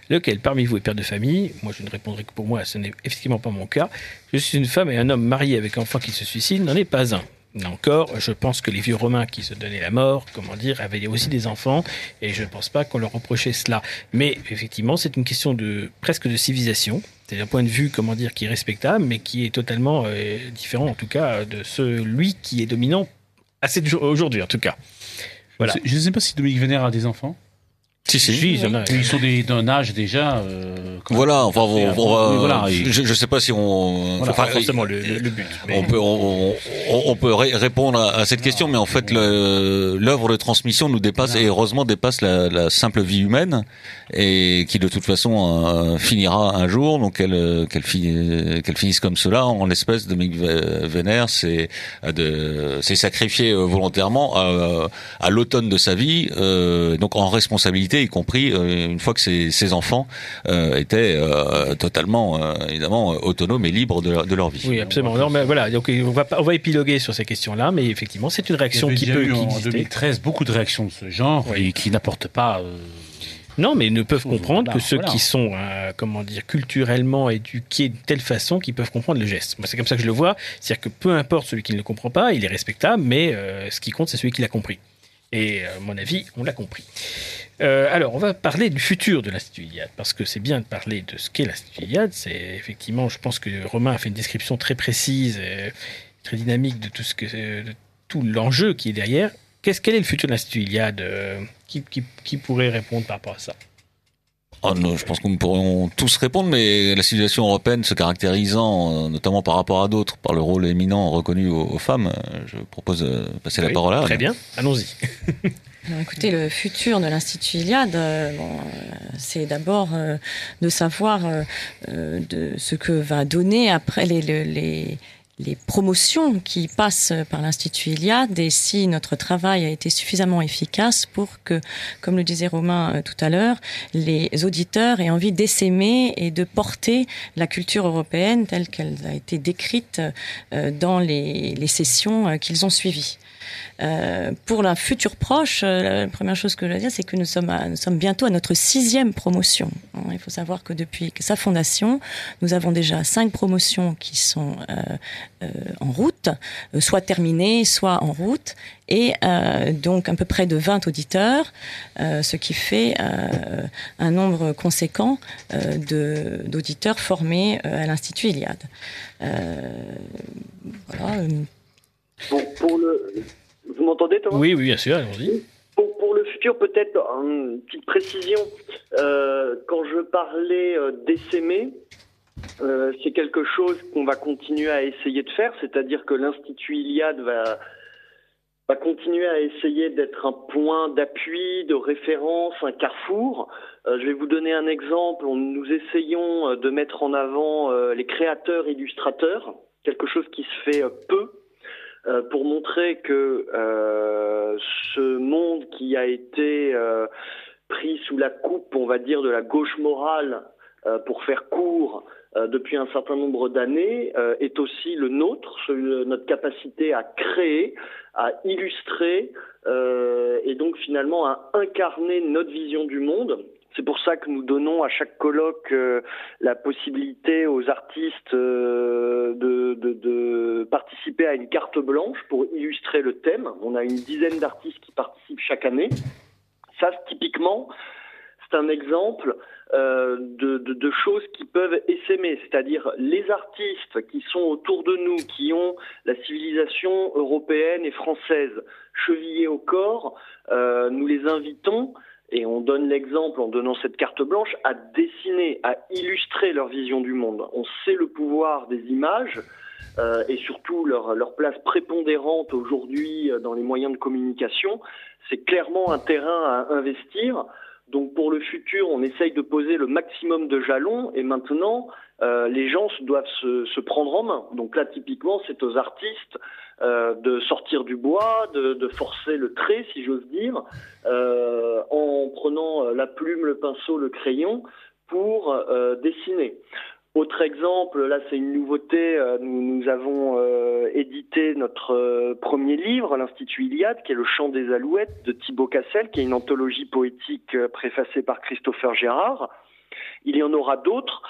B: lequel parmi vous est père de famille Moi, je ne répondrai que pour moi, ce n'est effectivement pas mon cas. Je suis une femme et un homme marié avec enfant qui se suicide n'en est pas un. Là encore, je pense que les vieux Romains qui se donnaient la mort, comment dire, avaient aussi des enfants, et je ne pense pas qu'on leur reprochait cela. Mais effectivement, c'est une question de presque de civilisation. C'est un point de vue, comment dire, qui est respectable, mais qui est totalement euh, différent, en tout cas, de celui qui est dominant Aujourd'hui, en tout cas.
G: Voilà. Je ne sais pas si Dominique Vénère a des enfants.
E: Si, si.
G: Ils sont d'un âge déjà. Euh,
E: voilà, enfin, on, voilà, je ne sais pas si on.
B: Voilà, enfin, forcément le, le, but.
E: On peut, on, on peut répondre à, cette question, mais en fait, l'œuvre de transmission nous dépasse et heureusement dépasse la, la, simple vie humaine et qui de toute façon euh, finira un jour. Donc qu'elle qu'elle qu'elle finisse comme cela, en l'espèce de Mick Vénère, c'est de c'est sacrifié euh, volontairement à, à l'automne de sa vie, euh, donc en responsabilité y compris euh, une fois que ses, enfants euh, étaient euh, totalement, évidemment, autonomes et libres de, leur vie.
B: Oui, absolument. mais voilà, donc on va, on va épiloguer sur ces questions-là, mais effectivement, c'est une réaction qui peut.
G: Eu en 2013 beaucoup de réactions de ce genre et qui n'apportent pas.
B: Non, mais ils ne peuvent comprendre que ceux qui sont, comment dire, culturellement éduqués de telle façon qu'ils peuvent comprendre le geste. Moi, c'est comme ça que je le vois. C'est-à-dire que peu importe celui qui ne le comprend pas, il est respectable, mais ce qui compte, c'est celui qui l'a compris. Et à mon avis, on l'a compris. Euh, alors, on va parler du futur de l'Institut Iliade, parce que c'est bien de parler de ce qu'est l'Institut Iliade. C'est effectivement, je pense que Romain a fait une description très précise, et très dynamique de tout ce que, de tout l'enjeu qui est derrière. Qu'est-ce quel est le futur de l'Institut Iliade euh, qui, qui, pourrait répondre par rapport à ça?
E: Oh non, je pense que nous pourrions tous répondre, mais la situation européenne se caractérisant, euh, notamment par rapport à d'autres, par le rôle éminent reconnu aux, femmes, je propose de passer la parole à
B: Très bien, allons-y.
F: écoutez, le futur de l'Institut Iliade, euh, euh, c'est d'abord euh, de savoir ce que va donner après les, promotions qui passent par l'Institut Iliade et si notre travail a été suffisamment efficace pour que, comme le disait Romain tout à l'heure, les auditeurs aient envie d'essaimer et de porter la culture européenne telle qu'elle a été décrite dans les sessions qu'ils ont suivies. Euh, pour la future proche, euh, la première chose que je veux dire, c'est que nous sommes, bientôt à notre sixième promotion. Hein, il faut savoir que depuis sa fondation, nous avons déjà cinq promotions qui sont euh, en route, soit terminées, soit en route, et donc à peu près de 20 auditeurs, ce qui fait un nombre conséquent d'auditeurs formés à l'Institut Iliade.
D: voilà. Pour, pour le, vous m'entendez, Thomas?
B: Oui, oui, bien sûr, allons-y.
D: Pour, pour, le futur, peut-être une petite précision. Euh, quand je parlais euh, d'essaimer, euh, c'est quelque chose qu'on va continuer à essayer de faire, c'est-à-dire que l'Institut Iliade va, va continuer à essayer d'être un point d'appui, de référence, un carrefour. Euh, je vais vous donner un exemple. Nous essayons de mettre en avant les créateurs illustrateurs, quelque chose qui se fait peu euh, pour montrer que euh, ce monde qui a été euh, pris sous la coupe, on va dire, de la gauche morale, pour faire court, depuis un certain nombre d'années, est aussi le nôtre, notre capacité à créer, à illustrer, et donc finalement à incarner notre vision du monde c'est pour ça que nous donnons à chaque colloque euh, la possibilité aux artistes euh, de, participer à une carte blanche pour illustrer le thème. On a une dizaine d'artistes qui participent chaque année. Ça, typiquement, c'est un exemple euh, de, de, choses qui peuvent essaimer, c'est-à-dire les artistes qui sont autour de nous, qui ont la civilisation européenne et française chevillée au corps, nous les invitons et on donne l'exemple en donnant cette carte blanche à dessiner, à illustrer leur vision du monde. On sait le pouvoir des images euh, et surtout leur, leur place prépondérante aujourd'hui euh, dans les moyens de communication. C'est clairement un terrain à investir. Donc pour le futur, on essaye de poser le maximum de jalons et maintenant, les gens doivent se, prendre en main. Donc là, typiquement, c'est aux artistes de sortir du bois, de, forcer le trait, si j'ose dire, en prenant la plume, le pinceau, le crayon pour dessiner. Autre exemple, là c'est une nouveauté, euh, nous, avons euh, édité notre euh, premier livre, l'Institut Iliade, qui est Le Chant des Alouettes de Thibaut Cassel, qui est une anthologie poétique préfacée par Christopher Gérard. Il y en aura d'autres.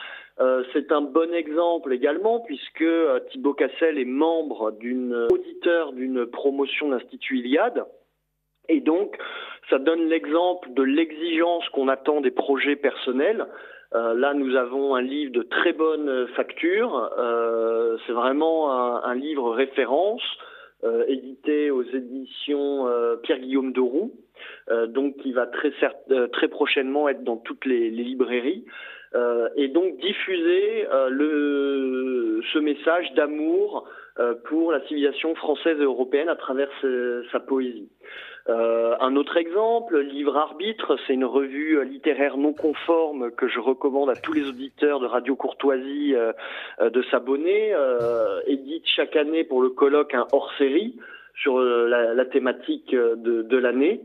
D: C'est un bon exemple également puisque Thibaut Cassel est membre d'une auditeur d'une promotion d'Institut Iliade. Et donc, ça donne l'exemple de l'exigence qu'on attend des projets personnels. Euh, là, nous avons un livre de très bonne facture. Euh, c'est vraiment un, livre référence, euh, édité aux éditions Pierre-Guillaume de Roux, donc qui va très, très prochainement être dans toutes les, librairies. Et donc diffuser le, ce message d'amour pour la civilisation française et européenne à travers sa poésie. Euh, un autre exemple, Livre Arbitre, c'est une revue littéraire non conforme que je recommande à tous les auditeurs de Radio Courtoisie euh, euh, de s'abonner. édite chaque année pour le colloque un hors-série sur la, thématique de l'année.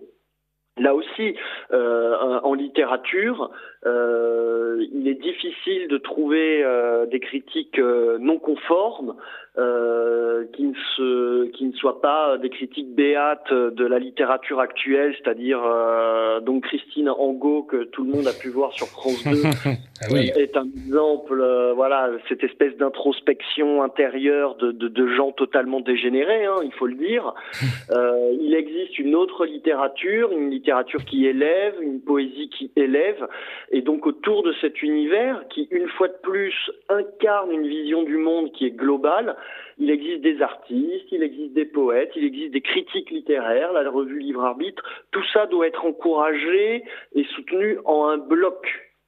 D: Là aussi, en littérature, il est difficile de trouver des critiques non conformes euh, qui ne se, qui ne soient pas des critiques béates de la littérature actuelle, c'est-à-dire euh, donc Christine Angot que tout le monde a pu voir sur France 2 ah oui. est un exemple, euh, voilà, cette espèce d'introspection intérieure de, de, de, gens totalement dégénérés, hein, il faut le dire. Euh, il existe une autre littérature, une littérature qui élève, une poésie qui élève, et donc autour de cet univers qui, une fois de plus, incarne une vision du monde qui est globale il existe des artistes, il existe des poètes, il existe des critiques littéraires, la revue Livre Arbitre. Tout ça doit être encouragé et soutenu en un bloc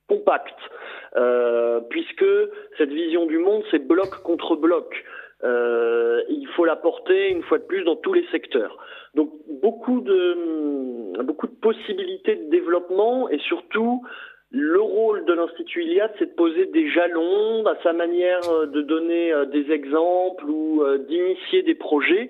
D: compact, euh, puisque cette vision du monde, c'est bloc contre bloc. Euh, il faut la porter une fois de plus dans tous les secteurs. Donc beaucoup de beaucoup de possibilités de développement et surtout le rôle de l'Institut Iliade, c'est de poser des jalons à sa manière euh, de donner euh, des exemples ou euh, d'initier des projets.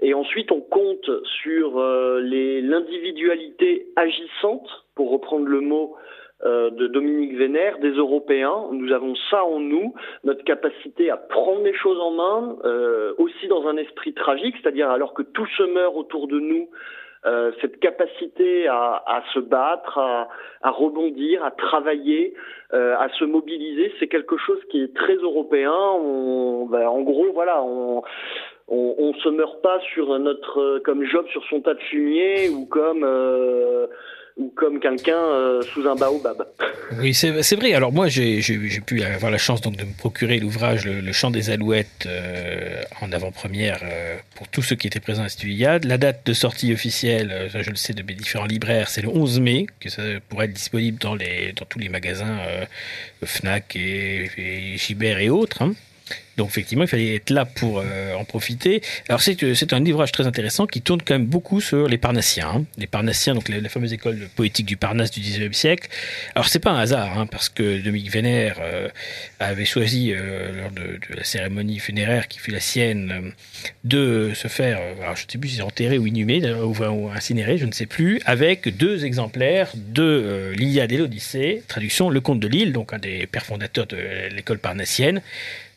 D: Et ensuite, on compte sur l'individualité agissante, pour reprendre le mot de Dominique Vénère, des Européens. Nous avons ça en nous, notre capacité à prendre les choses en main, aussi dans un esprit tragique, c'est-à-dire alors que tout se meurt autour de nous, euh, cette capacité à, à se battre, à, à, rebondir, à travailler, euh, à se mobiliser, c'est quelque chose qui est très européen. On, ben, en gros, voilà, on, on, on, se meurt pas sur notre comme Job sur son tas de fumier ou comme euh, ou comme quelqu'un euh, sous un baobab.
B: Oui, c'est vrai. Alors moi, j'ai pu avoir la chance donc de me procurer l'ouvrage le, Chant des Alouettes euh, en avant-première euh, pour tous ceux qui étaient présents à Studiade. La date de sortie officielle, je le sais de mes différents libraires, c'est le 11 mai, que ça pourrait être disponible dans, les, dans tous les magasins Fnac et, et et autres. Hein. Donc effectivement, il fallait être là pour euh, en profiter. Alors c'est euh, un livrage très intéressant qui tourne quand même beaucoup sur les Parnassiens, hein. les Parnassiens, donc la, fameuse école poétique du Parnasse du 19e siècle. Alors c'est pas un hasard, hein, parce que Dominique Vénère euh, avait choisi lors de, de, la cérémonie funéraire qui fut la sienne de se faire, alors je ne sais plus si c'est enterré ou inhumé ou, ou, incinéré, je ne sais plus, avec deux exemplaires de l'Iliade et l'Odyssée, traduction Le Comte de Lille, donc un des pères fondateurs de l'école parnassienne.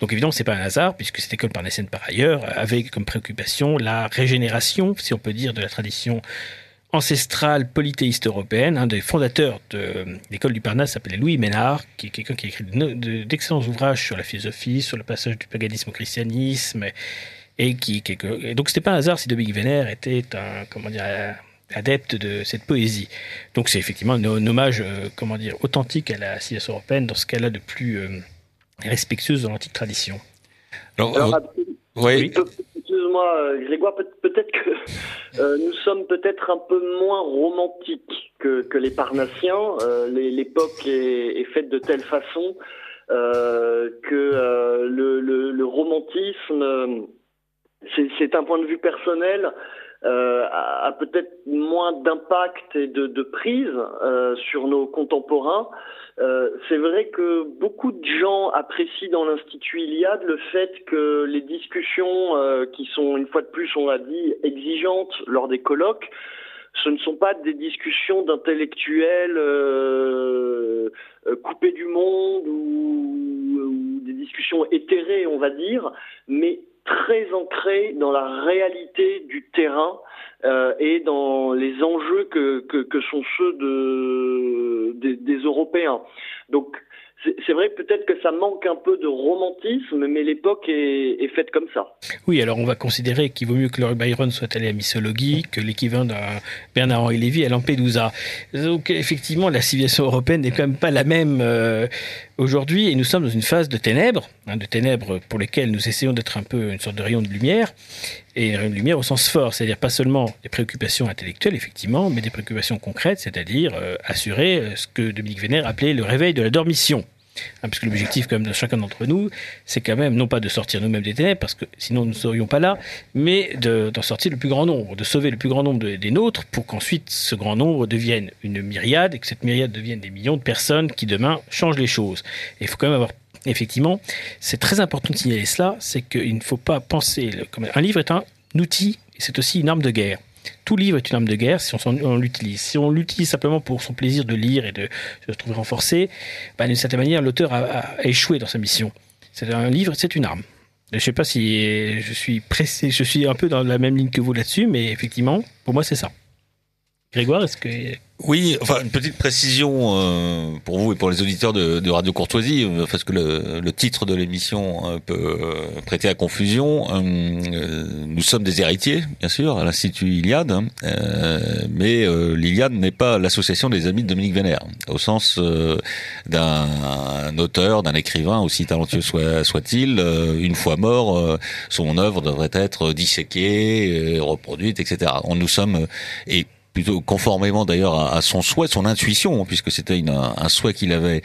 B: Donc évidemment, c'est pas un hasard, puisque cette école parnassienne, par ailleurs, avait comme préoccupation la régénération, si on peut dire, de la tradition ancestrale polythéiste européenne. Un des fondateurs de l'école du Parnasse s'appelait Louis Ménard, qui est quelqu'un qui a écrit d'excellents ouvrages sur la philosophie, sur le passage du paganisme au christianisme, et qui et donc c'était pas un hasard si Dominique Vénère était un comment dire adepte de cette poésie. Donc c'est effectivement un, hommage euh, comment dire authentique à la civilisation européenne dans ce qu'elle a de plus euh, respectueuse de l'antique tradition.
D: Alors, oui. Excuse-moi, euh, Grégoire, peut-être que euh, nous sommes peut-être un peu moins romantiques que, que les Parnassiens. Euh, l'époque est, est, faite de telle façon que le, le, le, romantisme, c'est un point de vue personnel. Euh, a, peut-être moins d'impact et de, de prise euh, sur nos contemporains. Euh, c'est vrai que beaucoup de gens apprécient dans l'Institut Iliade le fait que les discussions euh, qui sont, une fois de plus, on l'a dit, exigeantes lors des colloques, ce ne sont pas des discussions d'intellectuels euh, coupés du monde ou, ou, des discussions éthérées, on va dire, mais très ancrées dans la réalité du terrain euh, et dans les enjeux que, que, que sont ceux de, des, des Européens. Donc c'est vrai peut-être que ça manque un peu de romantisme, mais l'époque est, est, faite comme ça.
B: Oui, alors on va considérer qu'il vaut mieux que Lord Byron soit allé à Mythologie que l'équivalent d'un Bernard-Henri Lévy à Lampedusa. Donc effectivement, la civilisation européenne n'est quand même pas la même euh, aujourd'hui, nous sommes dans une phase de ténèbres, hein, de ténèbres pour lesquelles nous essayons d'être un peu une sorte de rayon de lumière, et rayon de lumière au sens fort, c'est-à-dire pas seulement des préoccupations intellectuelles, effectivement, mais des préoccupations concrètes, c'est-à-dire euh, assurer euh, ce que Dominique Vénère appelait le réveil de la dormition. Hein, puisque l'objectif quand de chacun d'entre nous, c'est quand même non pas de sortir nous-mêmes des ténèbres, parce que sinon nous ne serions pas là, mais d'en sortir le plus grand nombre, de sauver le plus grand nombre de, des nôtres, pour qu'ensuite ce grand nombre devienne une myriade, et que cette myriade devienne des millions de personnes qui demain changent les choses. Et il faut quand même avoir effectivement, c'est très important de signaler cela, c'est qu'il ne faut pas penser, comme un livre est un outil, c'est aussi une arme de guerre. Tout livre est une arme de guerre si on, l'utilise. Si on l'utilise simplement pour son plaisir de lire et de se trouver renforcé, bah, d'une certaine manière, l'auteur a, a, échoué dans sa mission. C'est un livre, c'est une arme. Je ne sais pas si je suis pressé, je suis un peu dans la même ligne que vous là-dessus, mais effectivement, pour moi, c'est ça. Grégoire, est-ce que
E: oui, enfin une petite précision euh, pour vous et pour les auditeurs de, Radio Courtoisie, euh, parce que le, titre de l'émission euh, peut prêter à confusion. nous sommes des héritiers, bien sûr, à l'Institut Iliade, hein, mais l'Iliade n'est pas l'association des amis de Dominique Vénère, au sens d'un auteur, d'un écrivain, aussi talentueux soit, soit-il. une fois mort, son œuvre devrait être disséquée, reproduite, etc. On, nous sommes et plutôt conformément d'ailleurs à, son souhait, son intuition, puisque c'était un souhait qu'il avait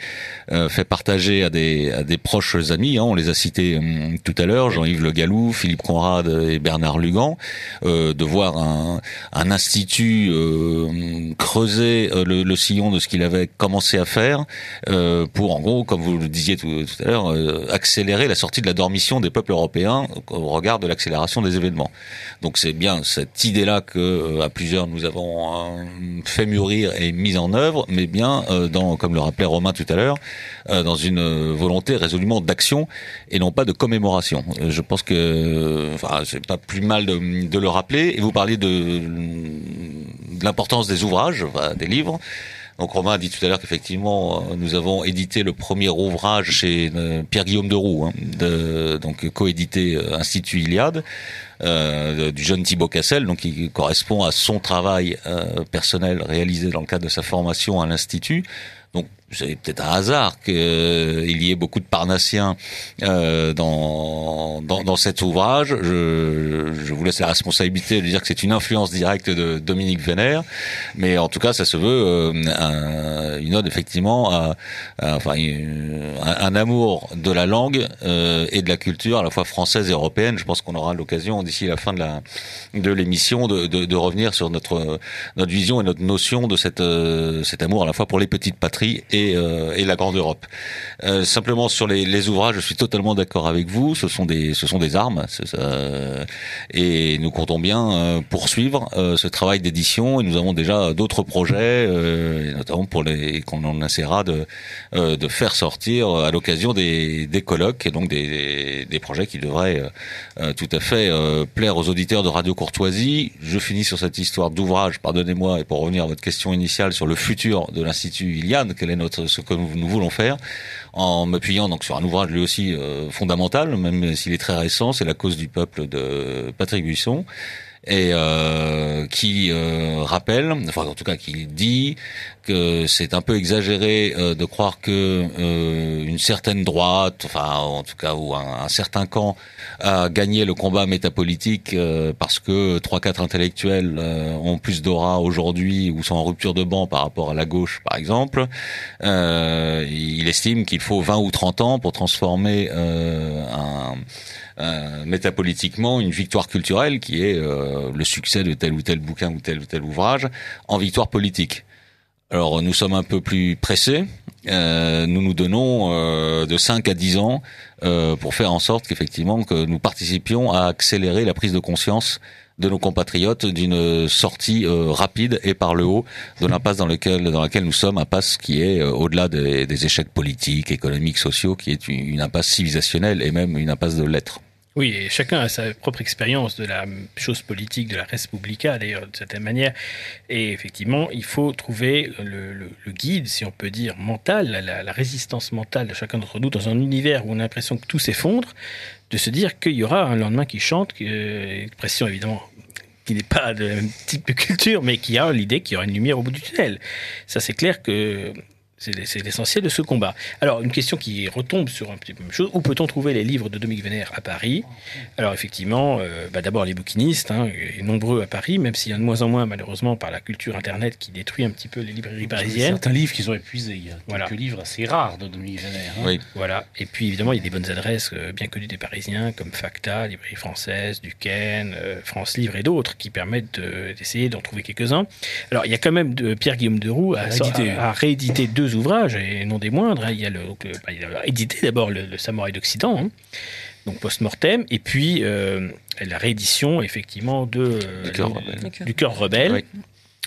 E: euh, fait partager à des, à des proches amis. Hein, on les a cités hum, tout à l'heure, Jean-Yves Le Gallou, Philippe Conrad et Bernard Lugan, euh, de voir un, un institut euh, creuser euh, le, le, sillon de ce qu'il avait commencé à faire euh, pour, en gros, comme vous le disiez tout, tout à l'heure, accélérer la sortie de la dormition des peuples européens au regard de l'accélération des événements. Donc c'est bien cette idée-là que à plusieurs nous avons fait mûrir et mise en œuvre, mais bien euh, dans, comme le rappelait Romain tout à l'heure, euh, dans une volonté résolument d'action et non pas de commémoration. Euh, je pense que, c'est pas plus mal de, le rappeler. Et vous parliez de, l'importance des ouvrages, des livres. Donc Romain a dit tout à l'heure qu'effectivement nous avons édité le premier ouvrage chez Pierre Guillaume de Roux, hein, donc coédité Institut Iliade euh, du jeune Thibaut Cassel, donc qui correspond à son travail euh, personnel réalisé dans le cadre de sa formation à l'institut. C'est peut-être un hasard qu'il euh, y ait beaucoup de Parnassiens euh, dans, dans, dans cet ouvrage. Je, je, vous laisse la responsabilité de dire que c'est une influence directe de Dominique Vénère, mais en tout cas, ça se veut euh, un, une ode effectivement à, enfin un, un, amour de la langue et de la culture à la fois française et européenne. Je pense qu'on aura l'occasion d'ici la fin de la de l'émission de, de, de, revenir sur notre notre vision et notre notion de cette cet amour à la fois pour les petites patries et, euh, et la grande Europe. Euh, simplement sur les, ouvrages, je suis totalement d'accord avec vous. Ce sont des, ce sont des armes, ça, et nous comptons bien euh, poursuivre euh, ce travail d'édition. Et nous avons déjà d'autres projets, et notamment pour les qu'on en essaiera de, de faire sortir à l'occasion des, des colloques et donc des, des projets qui devraient tout à fait plaire aux auditeurs de Radio Courtoisie. Je finis sur cette histoire d'ouvrage, pardonnez-moi, et pour revenir à votre question initiale sur le futur de l'Institut Iliane, quelle est notre ce que nous voulons faire, en m'appuyant donc sur un ouvrage lui aussi euh, fondamental, même s'il est très récent, c'est la cause du peuple de Patrick Buisson et euh, qui euh, rappelle, enfin en tout cas qui dit que c'est un peu exagéré de croire que une certaine droite, enfin en tout cas ou un, certain camp a gagné le combat métapolitique parce que trois quatre intellectuels ont plus d'aura aujourd'hui ou sont en rupture de banc par rapport à la gauche par exemple. il estime qu'il faut 20 ou 30 ans pour transformer un euh, métapolitiquement une victoire culturelle qui est euh, le succès de tel ou tel bouquin ou tel ou tel ouvrage en victoire politique. Alors nous sommes un peu plus pressés. Euh, nous nous donnons euh, de 5 à 10 ans euh, pour faire en sorte qu'effectivement que nous participions à accélérer la prise de conscience de nos compatriotes d'une sortie rapide et par le haut de l'impasse dans, laquelle nous sommes, impasse qui est au-delà des, des, échecs politiques, économiques, sociaux, qui est une, une impasse civilisationnelle et même une impasse de l'être.
B: Oui, et chacun a sa propre expérience de la chose politique, de la Respublica, d'ailleurs, de certaine manière. Et effectivement, il faut trouver le, guide, si on peut dire, mental, la, résistance mentale de chacun d'entre nous dans un univers où on a l'impression que tout s'effondre, de se dire qu'il y aura un lendemain qui chante, une expression évidemment qui n'est pas de type de culture, mais qui a l'idée qu'il y aura une lumière au bout du tunnel. Ça, c'est clair que c'est l'essentiel de ce combat. Alors, une question qui retombe sur un petit peu même chose. Où peut-on trouver les livres de Dominique Vénère à Paris? Alors, effectivement, euh, bah, d'abord les bouquinistes, hein, et nombreux à Paris, même s'il y en a de moins en moins, malheureusement, par la culture Internet qui détruit un petit peu les librairies parisiennes.
G: Certains livres qu'ils ont épuisés. Il y a voilà. quelques livres assez rares de Dominique Vénère.
B: Hein. Oui. Voilà. Et puis, évidemment, il y a des bonnes adresses euh, bien connues des Parisiens, comme Facta, Librairie Française, Duquesne, euh, France Livre et d'autres, qui permettent d'essayer d'en trouver quelques-uns. Alors, il y a quand même de Pierre-Guillaume Deroux à, à, à rééditer deux ouvrages, et non des moindres. Hein. Il, y a le, bah, il, a édité d'abord le, Samouraï d'Occident, hein. donc post-mortem, et puis euh, la réédition, effectivement, de, du Cœur Rebelle.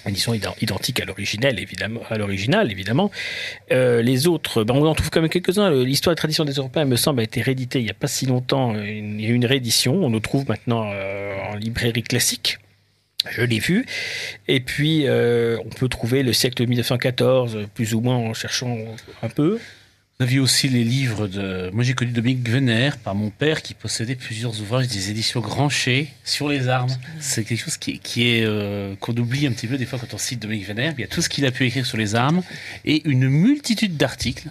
B: Édition identique à l'original, évidemment. À l'original, évidemment. Euh, les autres, ben on en trouve quand même quelques-uns. L'histoire et tradition des Européens, me semble, a été réédité il n'y a pas si longtemps. Il y a eu une réédition. On le trouve maintenant euh, en librairie classique. Je l'ai vu. Et puis, euh, on peut trouver le siècle 1914, plus ou moins en cherchant un peu.
G: Vous aviez aussi les livres de. Moi, j'ai connu Dominique Venner par mon père qui possédait plusieurs ouvrages des éditions Grancher sur les armes. C'est quelque chose qui, est euh, qu'on oublie un petit peu des fois quand on cite Dominique Venner. Il y a tout ce qu'il a pu écrire sur les armes et une multitude d'articles,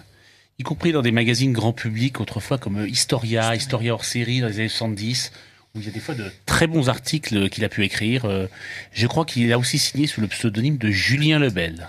G: y compris dans des magazines grand public autrefois comme Historia, Historia hors série dans les années 70 il y a des fois de très bons articles qu'il a pu écrire. Euh, je crois qu'il a aussi signé sous le pseudonyme de Julien Lebel.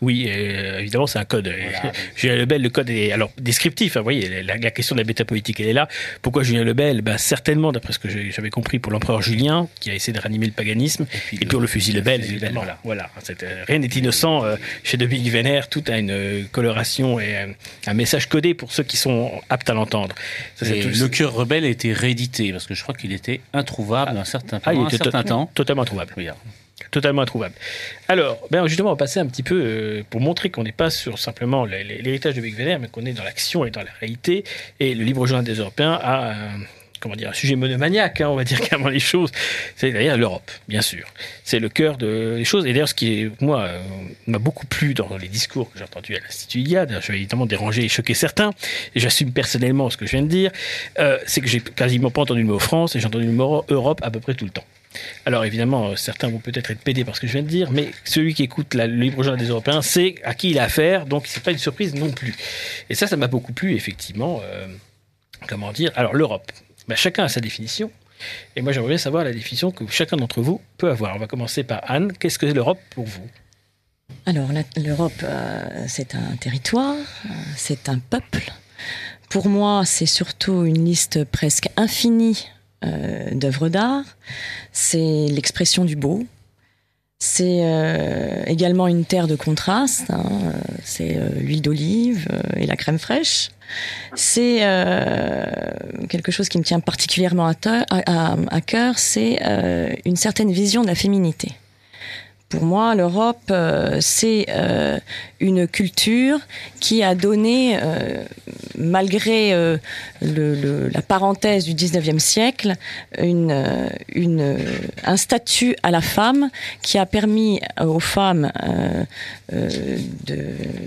B: Oui, euh, évidemment, c'est un code. Julien Lebel, le code est alors descriptif. Hein, vous voyez, la, question de la métapolitique, elle est là. Pourquoi Julien Lebel? Ben, Certainement, d'après ce que j'avais compris, pour l'empereur Julien, qui a essayé de ranimer le paganisme, et, pour le fusil Lebel. Évidemment, voilà. voilà euh, rien n'est innocent. Euh, chez Dominique Vénère, tout a une coloration et un, message codé pour ceux qui sont aptes à l'entendre.
G: Le cœur rebelle a été réédité, parce que je crois qu'il était introuvable ah. un certain, ah, il était un certain temps.
B: Totalement introuvable. Oui totalement introuvable. Alors, ben justement, on va passer un petit peu euh, pour montrer qu'on n'est pas sur simplement l'héritage de Beck mais qu'on est dans l'action et dans la réalité. Et le livre journal des Européens a comment dire, un sujet monomaniaque, hein, on va dire clairement les choses. C'est d'ailleurs l'Europe, bien sûr. C'est le cœur des choses. Et d'ailleurs, ce qui, moi, euh, m'a beaucoup plu dans les discours que j'ai entendus à l'Institut Iliade, je vais évidemment déranger et choquer certains, et j'assume personnellement ce que je viens de dire, euh, c'est que j'ai quasiment pas entendu le mot France et j'ai entendu le mot Europe à peu près tout le temps. Alors évidemment, euh, certains vont peut-être être pédés par ce que je viens de dire, mais celui qui écoute le libre journal des Européens sait à qui il a affaire, donc c'est pas une surprise non plus. Et ça, ça m'a beaucoup plu, effectivement. Euh, comment dire Alors l'Europe, ben, chacun a sa définition. Et moi, j'aimerais bien savoir la définition que chacun d'entre vous peut avoir. On va commencer par Anne. Qu'est-ce que l'Europe pour vous?
F: Alors l'Europe, euh, c'est un territoire, c'est un peuple. Pour moi, c'est surtout une liste presque infinie euh, d'œuvres d'art, c'est l'expression du beau, c'est euh, également une terre de contraste, hein, c'est euh, l'huile d'olive et la crème fraîche. C'est quelque chose qui me tient particulièrement à cœur, c'est une certaine vision de la féminité. Pour moi, l'Europe, c'est une culture qui a donné, malgré le, la parenthèse du 19e siècle, une, un statut à la femme qui a permis aux femmes euh, euh, de,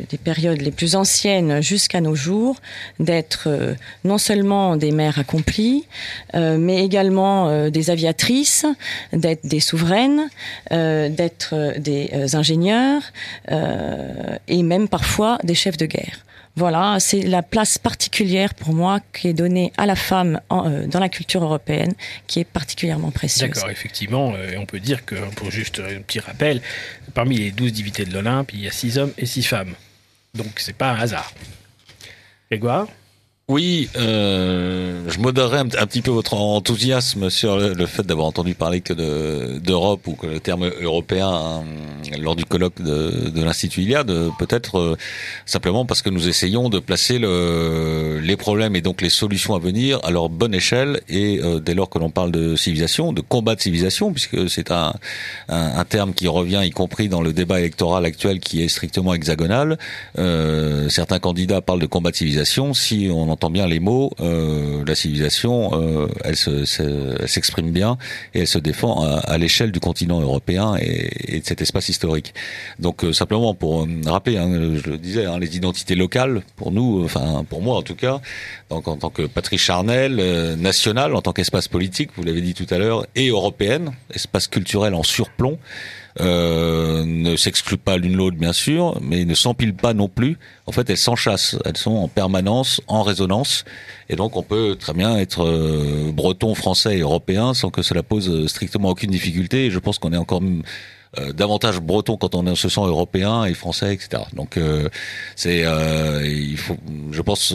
F: des périodes les plus anciennes jusqu'à nos jours d'être euh, non seulement des mères accomplies, mais également des aviatrices, d'être des souveraines, d'être être des ingénieurs et même parfois des chefs de guerre. Voilà, c'est la place particulière pour moi qui est donnée à la femme dans la culture européenne, qui est particulièrement précieuse.
B: D'accord, effectivement, on peut dire que, pour juste un petit rappel, parmi les douze divinités de l'Olympe, il y a six hommes et six femmes. Donc c'est pas un hasard. Grégoire?
E: Oui, euh, je modérerai un, petit peu votre enthousiasme sur le, fait d'avoir entendu parler que d'Europe ou que le terme européen hein, lors du colloque de, de l'Institut Iliade, peut-être euh, simplement parce que nous essayons de placer le, les problèmes et donc les solutions à venir à leur bonne échelle et euh, dès lors que l'on parle de civilisation, de combat de civilisation, puisque c'est un, un, un, terme qui revient y compris dans le débat électoral actuel qui est strictement hexagonal. Euh, certains candidats parlent de combat de civilisation. Si on entend bien les mots, euh, la civilisation, euh, elle s'exprime bien et elle se défend à, l'échelle du continent européen et, de cet espace historique. Donc euh, simplement pour rappeler, hein, je le disais, hein, les identités locales, pour nous, enfin pour moi en tout cas, donc en tant que patrie charnelle, nationale, en tant qu'espace politique, vous l'avez dit tout à l'heure, et européenne, espace culturel en surplomb. Euh, ne s'excluent pas l'une l'autre bien sûr, mais ne s'empilent pas non plus. En fait, elles s'enchassent, elles sont en permanence en résonance, et donc on peut très bien être euh, breton, français européen sans que cela pose strictement aucune difficulté. Et je pense qu'on est encore euh, davantage breton quand on se sent européen et français, etc. Donc euh, c'est, euh, il faut, je pense,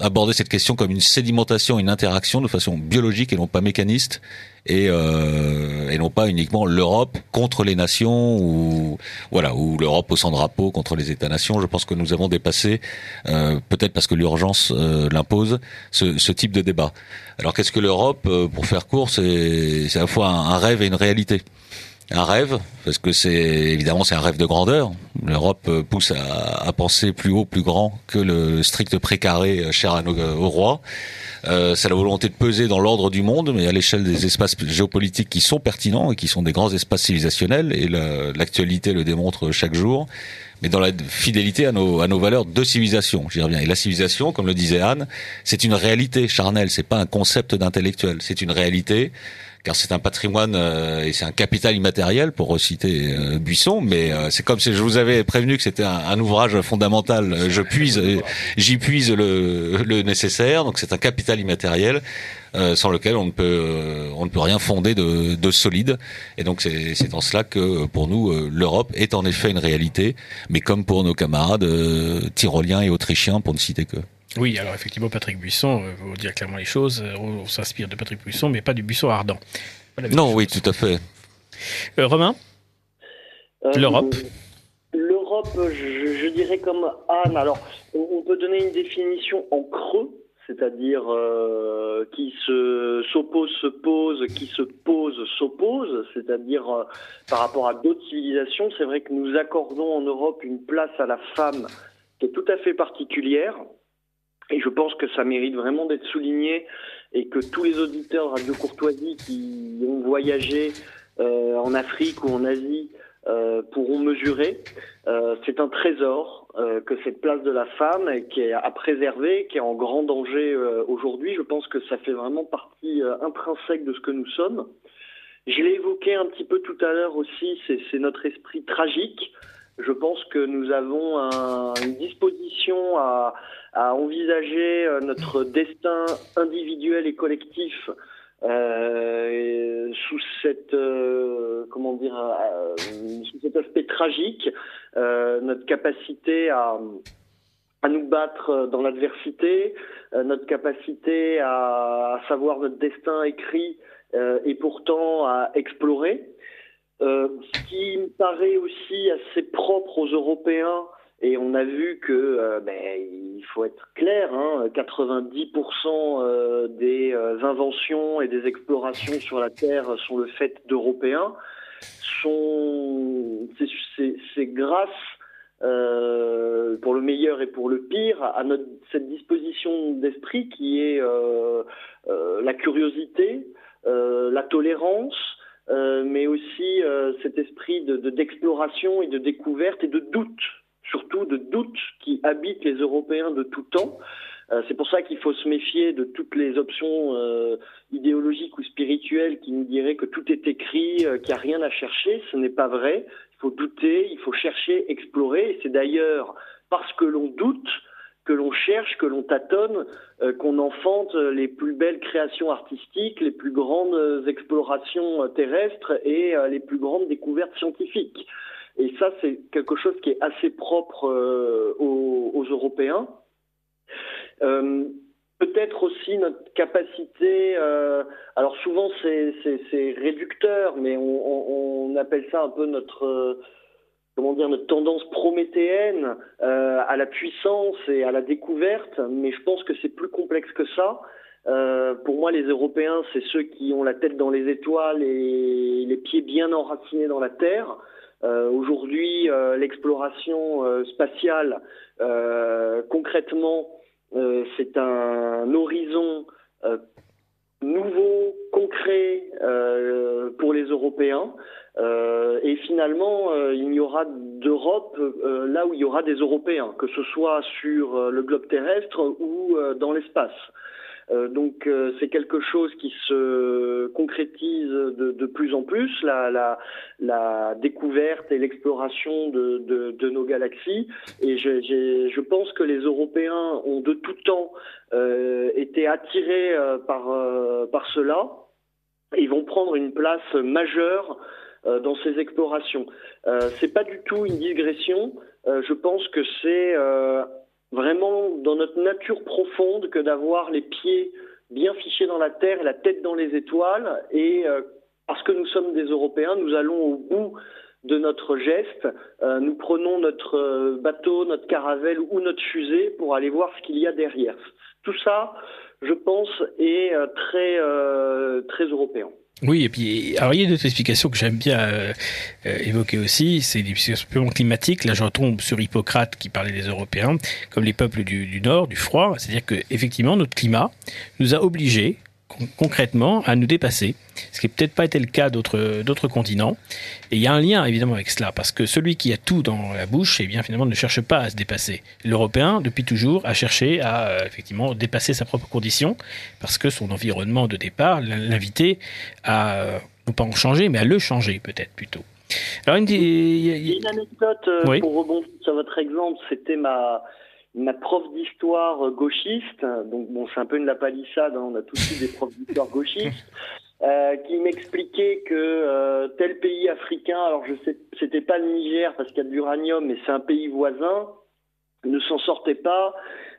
E: aborder cette question comme une sédimentation, une interaction de façon biologique et non pas mécaniste. Et, et non pas uniquement l'Europe contre les nations ou voilà ou l'Europe au sans drapeau contre les États-nations. Je pense que nous avons dépassé, peut-être parce que l'urgence l'impose, ce, ce, type de débat. Alors qu'est-ce que l'Europe Pour faire court, c'est à la fois un rêve et une réalité un rêve, parce que c'est évidemment c'est un rêve de grandeur. L'Europe euh, pousse à, penser plus haut, plus grand que le strict précaré euh, cher à nos, euh, au roi. Euh, c'est la volonté de peser dans l'ordre du monde, mais à l'échelle des espaces géopolitiques qui sont pertinents et qui sont des grands espaces civilisationnels, et l'actualité le démontre chaque jour mais dans la fidélité à nos, à nos valeurs de civilisation, j'y reviens. Et la civilisation, comme le disait Anne, c'est une réalité charnelle, c'est pas un concept d'intellectuel, c'est une réalité car c'est un patrimoine euh, et c'est un capital immatériel pour reciter euh, Buisson, mais euh, c'est comme si je vous avais prévenu que c'était un, ouvrage fondamental. Je puise, j'y puise le, le, nécessaire, donc c'est un capital immatériel. sans lequel on ne peut on ne peut rien fonder de, de solide et donc c'est en cela que pour nous l'Europe est en effet une réalité mais comme pour nos camarades tyroliens et autrichiens pour ne citer que
B: oui, alors effectivement, Patrick Buisson, euh, vous dire clairement les choses, euh, on, s'inspire de Patrick Buisson, mais pas du Buisson ardent.
E: non, oui, tout à fait.
B: Euh, Romain L'Europe
D: L'Europe, je, dirais comme Anne, alors on, peut donner une définition en creux, c'est-à-dire qui se s'oppose se pose, qui se pose s'oppose, c'est-à-dire par rapport à d'autres civilisations. C'est vrai que nous accordons en Europe une place à la femme qui est tout à fait particulière. Et je pense que ça mérite vraiment d'être souligné et que tous les auditeurs Radio Courtoisie qui ont voyagé euh, en Afrique ou en Asie euh, pourront mesurer. Euh, c'est un trésor euh, que cette place de la femme qui est à préserver, qui est en grand danger euh, aujourd'hui. Je pense que ça fait vraiment partie euh, intrinsèque de ce que nous sommes. Je l'ai évoqué un petit peu tout à l'heure aussi, c'est notre esprit tragique. Je pense que nous avons un, une disposition à, à envisager euh, notre destin individuel et collectif euh, sous cette euh, comment dire euh, sous cet aspect tragique, euh, notre capacité à à nous battre dans l'adversité, notre capacité à, à, savoir notre destin écrit et pourtant à explorer. ce qui me paraît aussi assez propre aux Européens et on a vu que, euh, ben, il faut être clair, hein, 90% euh, des euh, inventions et des explorations sur la Terre sont le fait d'Européens. C'est grâce, pour le meilleur et pour le pire, à notre, cette disposition d'esprit qui est la curiosité, la tolérance, mais aussi cet esprit d'exploration de, et de découverte et de doute surtout de doutes qui habitent les Européens de tout temps. Euh, c'est pour ça qu'il faut se méfier de toutes les options euh, idéologiques ou spirituelles qui nous diraient que tout est écrit, euh, qu'il n'y a rien à chercher. Ce n'est pas vrai. il faut douter, il faut chercher, explorer. C'est d'ailleurs parce que l'on doute que l'on cherche, que l'on tâtonne, qu'on enfante les plus belles créations artistiques, les plus grandes explorations terrestres et les plus grandes découvertes scientifiques. Et ça, c'est quelque chose qui est assez propre euh, aux, Européens. Peut-être aussi notre capacité, alors souvent c'est réducteur, mais on, appelle ça un peu notre comment dire, notre tendance prométhéenne euh, à la puissance et à la découverte, mais je pense que c'est plus complexe que ça. Euh, pour moi, les Européens, c'est ceux qui ont la tête dans les étoiles et les pieds bien enracinés dans la Terre. Euh, Aujourd'hui, euh, l'exploration euh, spatiale, concrètement, c'est un horizon nouveau, concret pour les Européens. Et finalement, il n'y aura d'Europe là où il y aura des Européens, que ce soit sur le globe terrestre ou dans l'espace. Donc c'est quelque chose qui se concrétise de, de plus en plus, la, la, la découverte et l'exploration de, de, de, nos galaxies. Et je, je, pense que les Européens ont de tout temps été attirés par, par cela. Ils vont prendre une place majeure euh, dans ces explorations. Euh, c'est pas du tout une digression. Euh, je pense que c'est vraiment dans notre nature profonde que d'avoir les pieds bien fichés dans la terre et la tête dans les étoiles. Et parce que nous sommes des Européens, nous allons au bout de notre geste. nous prenons notre bateau, notre caravelle ou notre fusée pour aller voir ce qu'il y a derrière. Tout ça, je pense, est très, très européen.
B: Oui, et puis, alors il y a une autre explication que j'aime bien euh, euh, évoquer aussi, c'est l'explication purement climatique. Là, je retombe sur Hippocrate qui parlait des Européens comme les peuples du, du Nord, du froid. C'est-à-dire que effectivement, notre climat nous a obligés concrètement à nous dépasser, ce qui n'est peut-être pas été le cas d'autres d'autres continents. Et il y a un lien évidemment avec cela, parce que celui qui a tout dans la bouche, eh bien finalement ne cherche pas à se dépasser. L'Européen, depuis toujours, a cherché à euh, effectivement dépasser sa propre condition, parce que son environnement de départ l'invitait à euh, non pas en changer, mais à le changer peut-être plutôt.
D: Alors une, une anecdote euh, pour rebondir sur votre exemple, c'était ma ma prof d'histoire gauchiste, donc bon, c'est un peu une lapalissade, hein, on a tous eu des profs d'histoire gauchistes, euh, qui m'expliquait que euh, tel pays africain, alors je sais, c'était pas le Niger parce qu'il y a de l'uranium, mais c'est un pays voisin, ne s'en sortait pas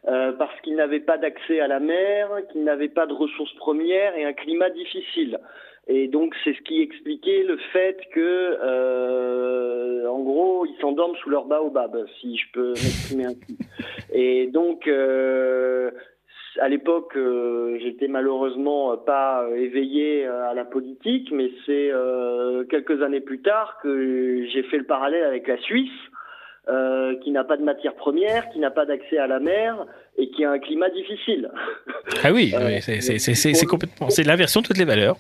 D: euh, parce qu'il n'avait pas d'accès à la mer, qu'il n'avait pas de ressources premières et un climat difficile. Et donc c'est ce qui expliquait le fait que, euh, en gros, ils s'endorment sous leur baobab, si je peux m'exprimer ainsi. Et donc, euh, à l'époque, euh, j'étais malheureusement pas éveillé à la politique, mais c'est euh, quelques années plus tard que j'ai fait le parallèle avec la Suisse. Euh, qui n'a pas de matière première, qui n'a pas d'accès à la mer et qui a un climat difficile.
B: Ah oui, oui c'est complètement, c'est l'inversion de toutes les valeurs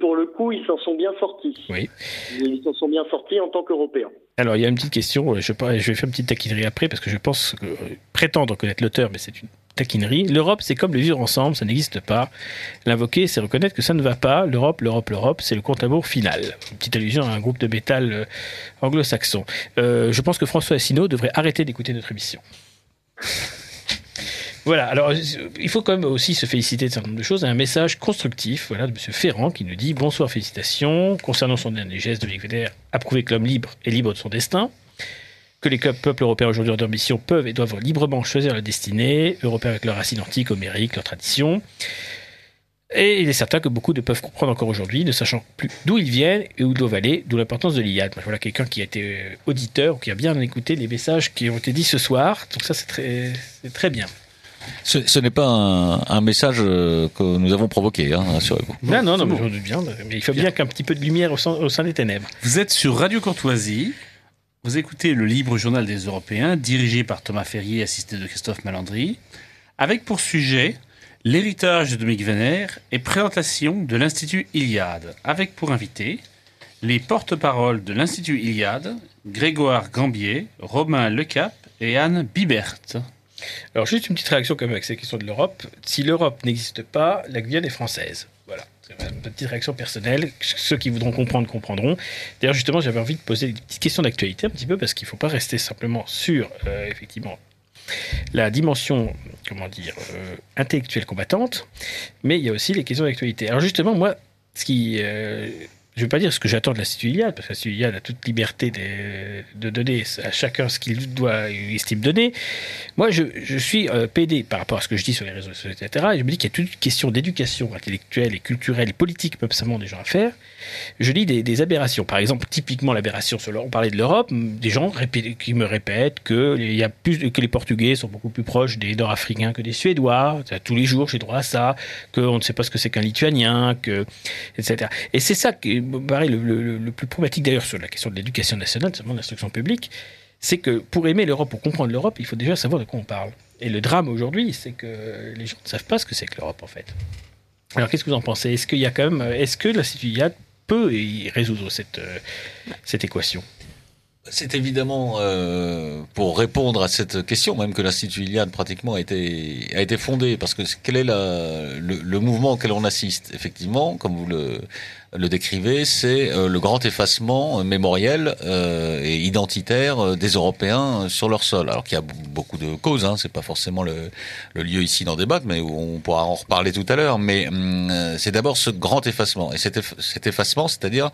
D: pour le coup, ils s'en sont bien sortis.
B: Oui.
D: Ils s'en sont bien sortis en tant qu'Européens.
B: Alors, il y a une petite question, je, je vais faire une petite taquinerie après, parce que je pense que, euh, prétendre connaître l'auteur, mais c'est une taquinerie. L'Europe, c'est comme le vivre ensemble, ça n'existe pas. L'invoquer, c'est reconnaître que ça ne va pas. L'Europe, l'Europe, l'Europe, c'est le compte à final. Une petite allusion à un groupe de métal euh, anglo-saxon. Euh, je pense que François Asselineau devrait arrêter d'écouter notre émission. Voilà, alors il faut quand même aussi se féliciter de certain nombre de choses. Un message constructif voilà, de M. Ferrand qui nous dit Bonsoir, félicitations. Concernant son dernier geste, de Védère a prouvé que l'homme libre est libre de son destin. Que les peuples européens aujourd'hui mission peuvent et doivent librement choisir leur destinée, européens avec leurs racines antiques, homériques, leurs traditions. Et il est certain que beaucoup ne peuvent comprendre encore aujourd'hui, ne sachant plus d'où ils viennent et où ils doivent aller, d'où l'importance de l'IAD. Voilà quelqu'un qui a été euh, auditeur qui a bien écouté les messages qui ont été dits ce soir. Donc ça, c'est très bien.
E: Ce, ce n'est pas un, un, message euh, que nous avons provoqué, hein, rassurez-vous.
B: Non, non, non, mais bon. bien. Mais il faut bien, bien qu'un petit peu de lumière au sein, au sein, des ténèbres.
G: Vous êtes sur Radio Courtoisie. Vous écoutez le libre journal des Européens, dirigé par Thomas Ferrier, assisté de Christophe Malandry, avec pour sujet l'héritage de Dominique Vénère et présentation de l'Institut Iliade, avec pour invité les porte-paroles de l'Institut Iliade, Grégoire Gambier, Romain Lecap et Anne Bibert.
B: Alors juste une petite réaction quand même avec ces questions de l'Europe. Si l'Europe n'existe pas, la Guyane est française. Voilà. Une petite réaction personnelle. Ceux qui voudront comprendre, comprendront. D'ailleurs, justement, j'avais envie de poser des petites questions d'actualité un petit peu parce qu'il ne faut pas rester simplement sur, euh, effectivement, la dimension, comment dire, euh, intellectuelle combattante, mais il y a aussi les questions d'actualité. Alors, justement, moi, ce qui. euh, je ne vais pas dire ce que j'attends de l'Institut Iliade, parce que l'Institut Iliade a toute liberté de, donner à chacun ce qu'il doit, estime donner. Moi, je, suis euh, PD par rapport à ce que je dis sur les réseaux sociaux, etc. Et je me dis qu'il y a toute une question d'éducation intellectuelle et culturelle et politique, peuvent simplement des gens à faire. Je lis des, aberrations. Par exemple, typiquement l'aberration sur on parlait de l'Europe, des gens qui me répètent que, y a plus, que les Portugais sont beaucoup plus proches des Nord-Africains que des Suédois. Tous les jours, j'ai droit à ça. Qu'on ne sait pas ce que c'est qu'un Lituanien, que, etc. Et c'est ça qui le, plus problématique d'ailleurs sur la question de l'éducation nationale, seulement l'instruction publique, c'est que pour aimer l'Europe, pour comprendre l'Europe, il faut déjà savoir de quoi on parle. Et le drame aujourd'hui, c'est que les gens ne savent pas ce que c'est que l'Europe en fait. Alors qu'est-ce que vous en pensez? Est-ce qu'il y a quand même, est-ce que l'Institut IAD peut y résoudre cette, équation?
E: C'est évidemment euh, pour répondre à cette question même que l'Institut Iliade pratiquement a été, fondé, parce que quel est la, le mouvement auquel on assiste? Effectivement, comme vous le, le décrivez, c'est euh, le grand effacement mémoriel euh, et identitaire euh, des Européens sur leur sol. Alors qu'il y a beaucoup de causes, hein, c'est pas forcément le, lieu ici d'en débattre, mais on pourra en reparler tout à l'heure. Mais hum, euh, c'est d'abord ce grand effacement, et cet, eff- cet effacement, c'est-à-dire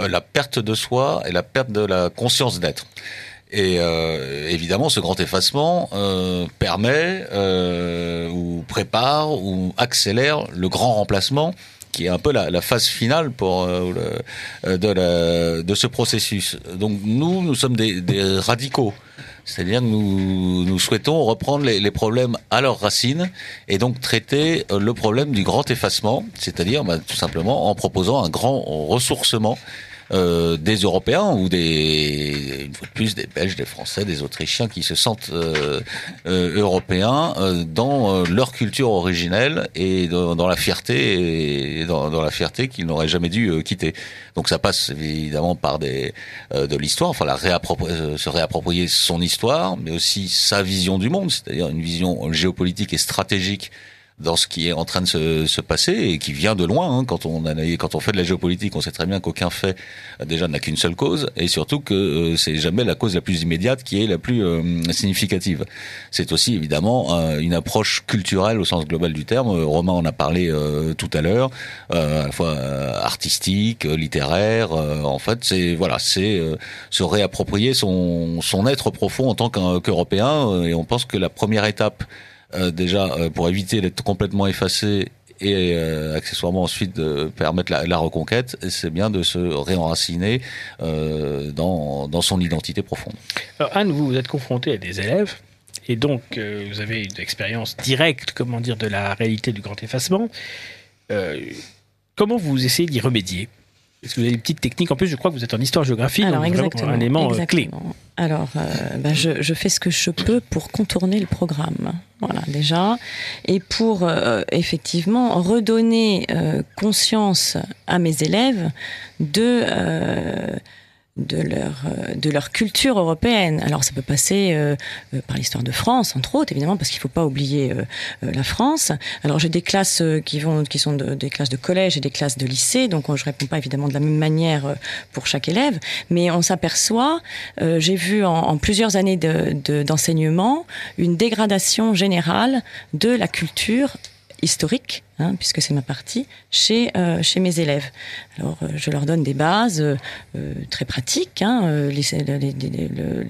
E: euh, la perte de soi et la perte de la conscience d'être. Et euh, évidemment, ce grand effacement euh, permet euh, ou prépare ou accélère le grand remplacement qui est un peu la, phase finale pour euh, euh, de, ce processus. Donc nous, nous sommes des, radicaux. C'est-à-dire que nous, nous souhaitons reprendre les, les problèmes à leurs racines et donc traiter euh, le problème du grand effacement, c'est-à-dire bah, tout simplement en proposant un grand ressourcement euh, des Européens ou des, une fois de plus, des Belges, des Français, des Autrichiens qui se sentent euh, euh, européens euh, dans euh, leur culture originelle et dans, la fierté et dans, dans la fierté qu'ils n'auraient jamais dû euh, quitter. Donc ça passe évidemment par des de l'histoire, enfin la réappropri- se réapproprier son histoire, mais aussi sa vision du monde, c'est-à-dire une vision géopolitique et stratégique dans ce qui est en train de se, se passer et qui vient de loin. hein. Quand on analyse, quand on fait de la géopolitique, on sait très bien qu'aucun fait euh, déjà n'a qu'une seule cause et surtout que euh, c'est jamais la cause la plus immédiate qui est la plus euh, significative. C'est aussi évidemment euh, une approche culturelle au sens global du terme. Euh, Romain en a parlé tout à l'heure, à la fois artistique, littéraire. en fait, c'est voilà, c'est se réapproprier son son être profond en tant qu'Européen. et on pense que la première étape déjà euh, pour éviter d'être complètement effacé et euh, accessoirement ensuite de permettre la, reconquête, c'est bien de se réenraciner euh, dans, dans son identité profonde.
B: Alors Anne, vous, vous êtes confrontée à des élèves et donc euh, vous avez une expérience directe, comment dire, de la réalité du grand effacement. Euh, comment vous essayez d'y remédier? Est-ce que vous avez des petites techniques En plus, je crois que vous êtes en histoire-géographie, donc
F: exactement.
B: un élément euh, clé.
F: Alors, euh, bah, je, je fais ce que je peux pour contourner le programme. Voilà, déjà. Et pour euh, effectivement redonner euh, conscience à mes élèves de. De leur, euh, de leur culture européenne. Alors ça peut passer euh, euh, par l'histoire de France, entre autres, évidemment, parce qu'il ne faut pas oublier euh, euh, la France. Alors j'ai des classes qui, vont, qui sont de- des classes de collège et des classes de lycée, donc je réponds pas évidemment de la même manière pour chaque élève, mais on s'aperçoit, euh, j'ai vu en, en plusieurs années de- de- d'enseignement, une dégradation générale de la culture historique, hein, puisque c'est ma partie, chez, euh, chez mes élèves. Alors, euh, je leur donne des bases euh, très pratiques, hein,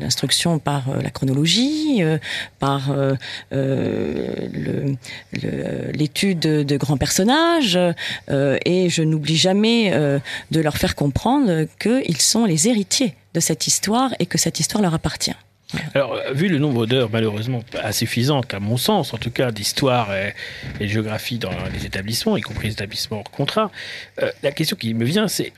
F: l'instruction par la chronologie, par l'étude de grands personnages, et je n'oublie jamais de leur faire comprendre qu'ils sont les héritiers de cette histoire et que cette histoire leur appartient.
B: Alors, vu le nombre d'heures malheureusement insuffisantes, à mon sens, en tout cas, d'histoire et, de géographie dans les établissements, y compris les établissements hors contrat, euh, la question qui me vient, c'est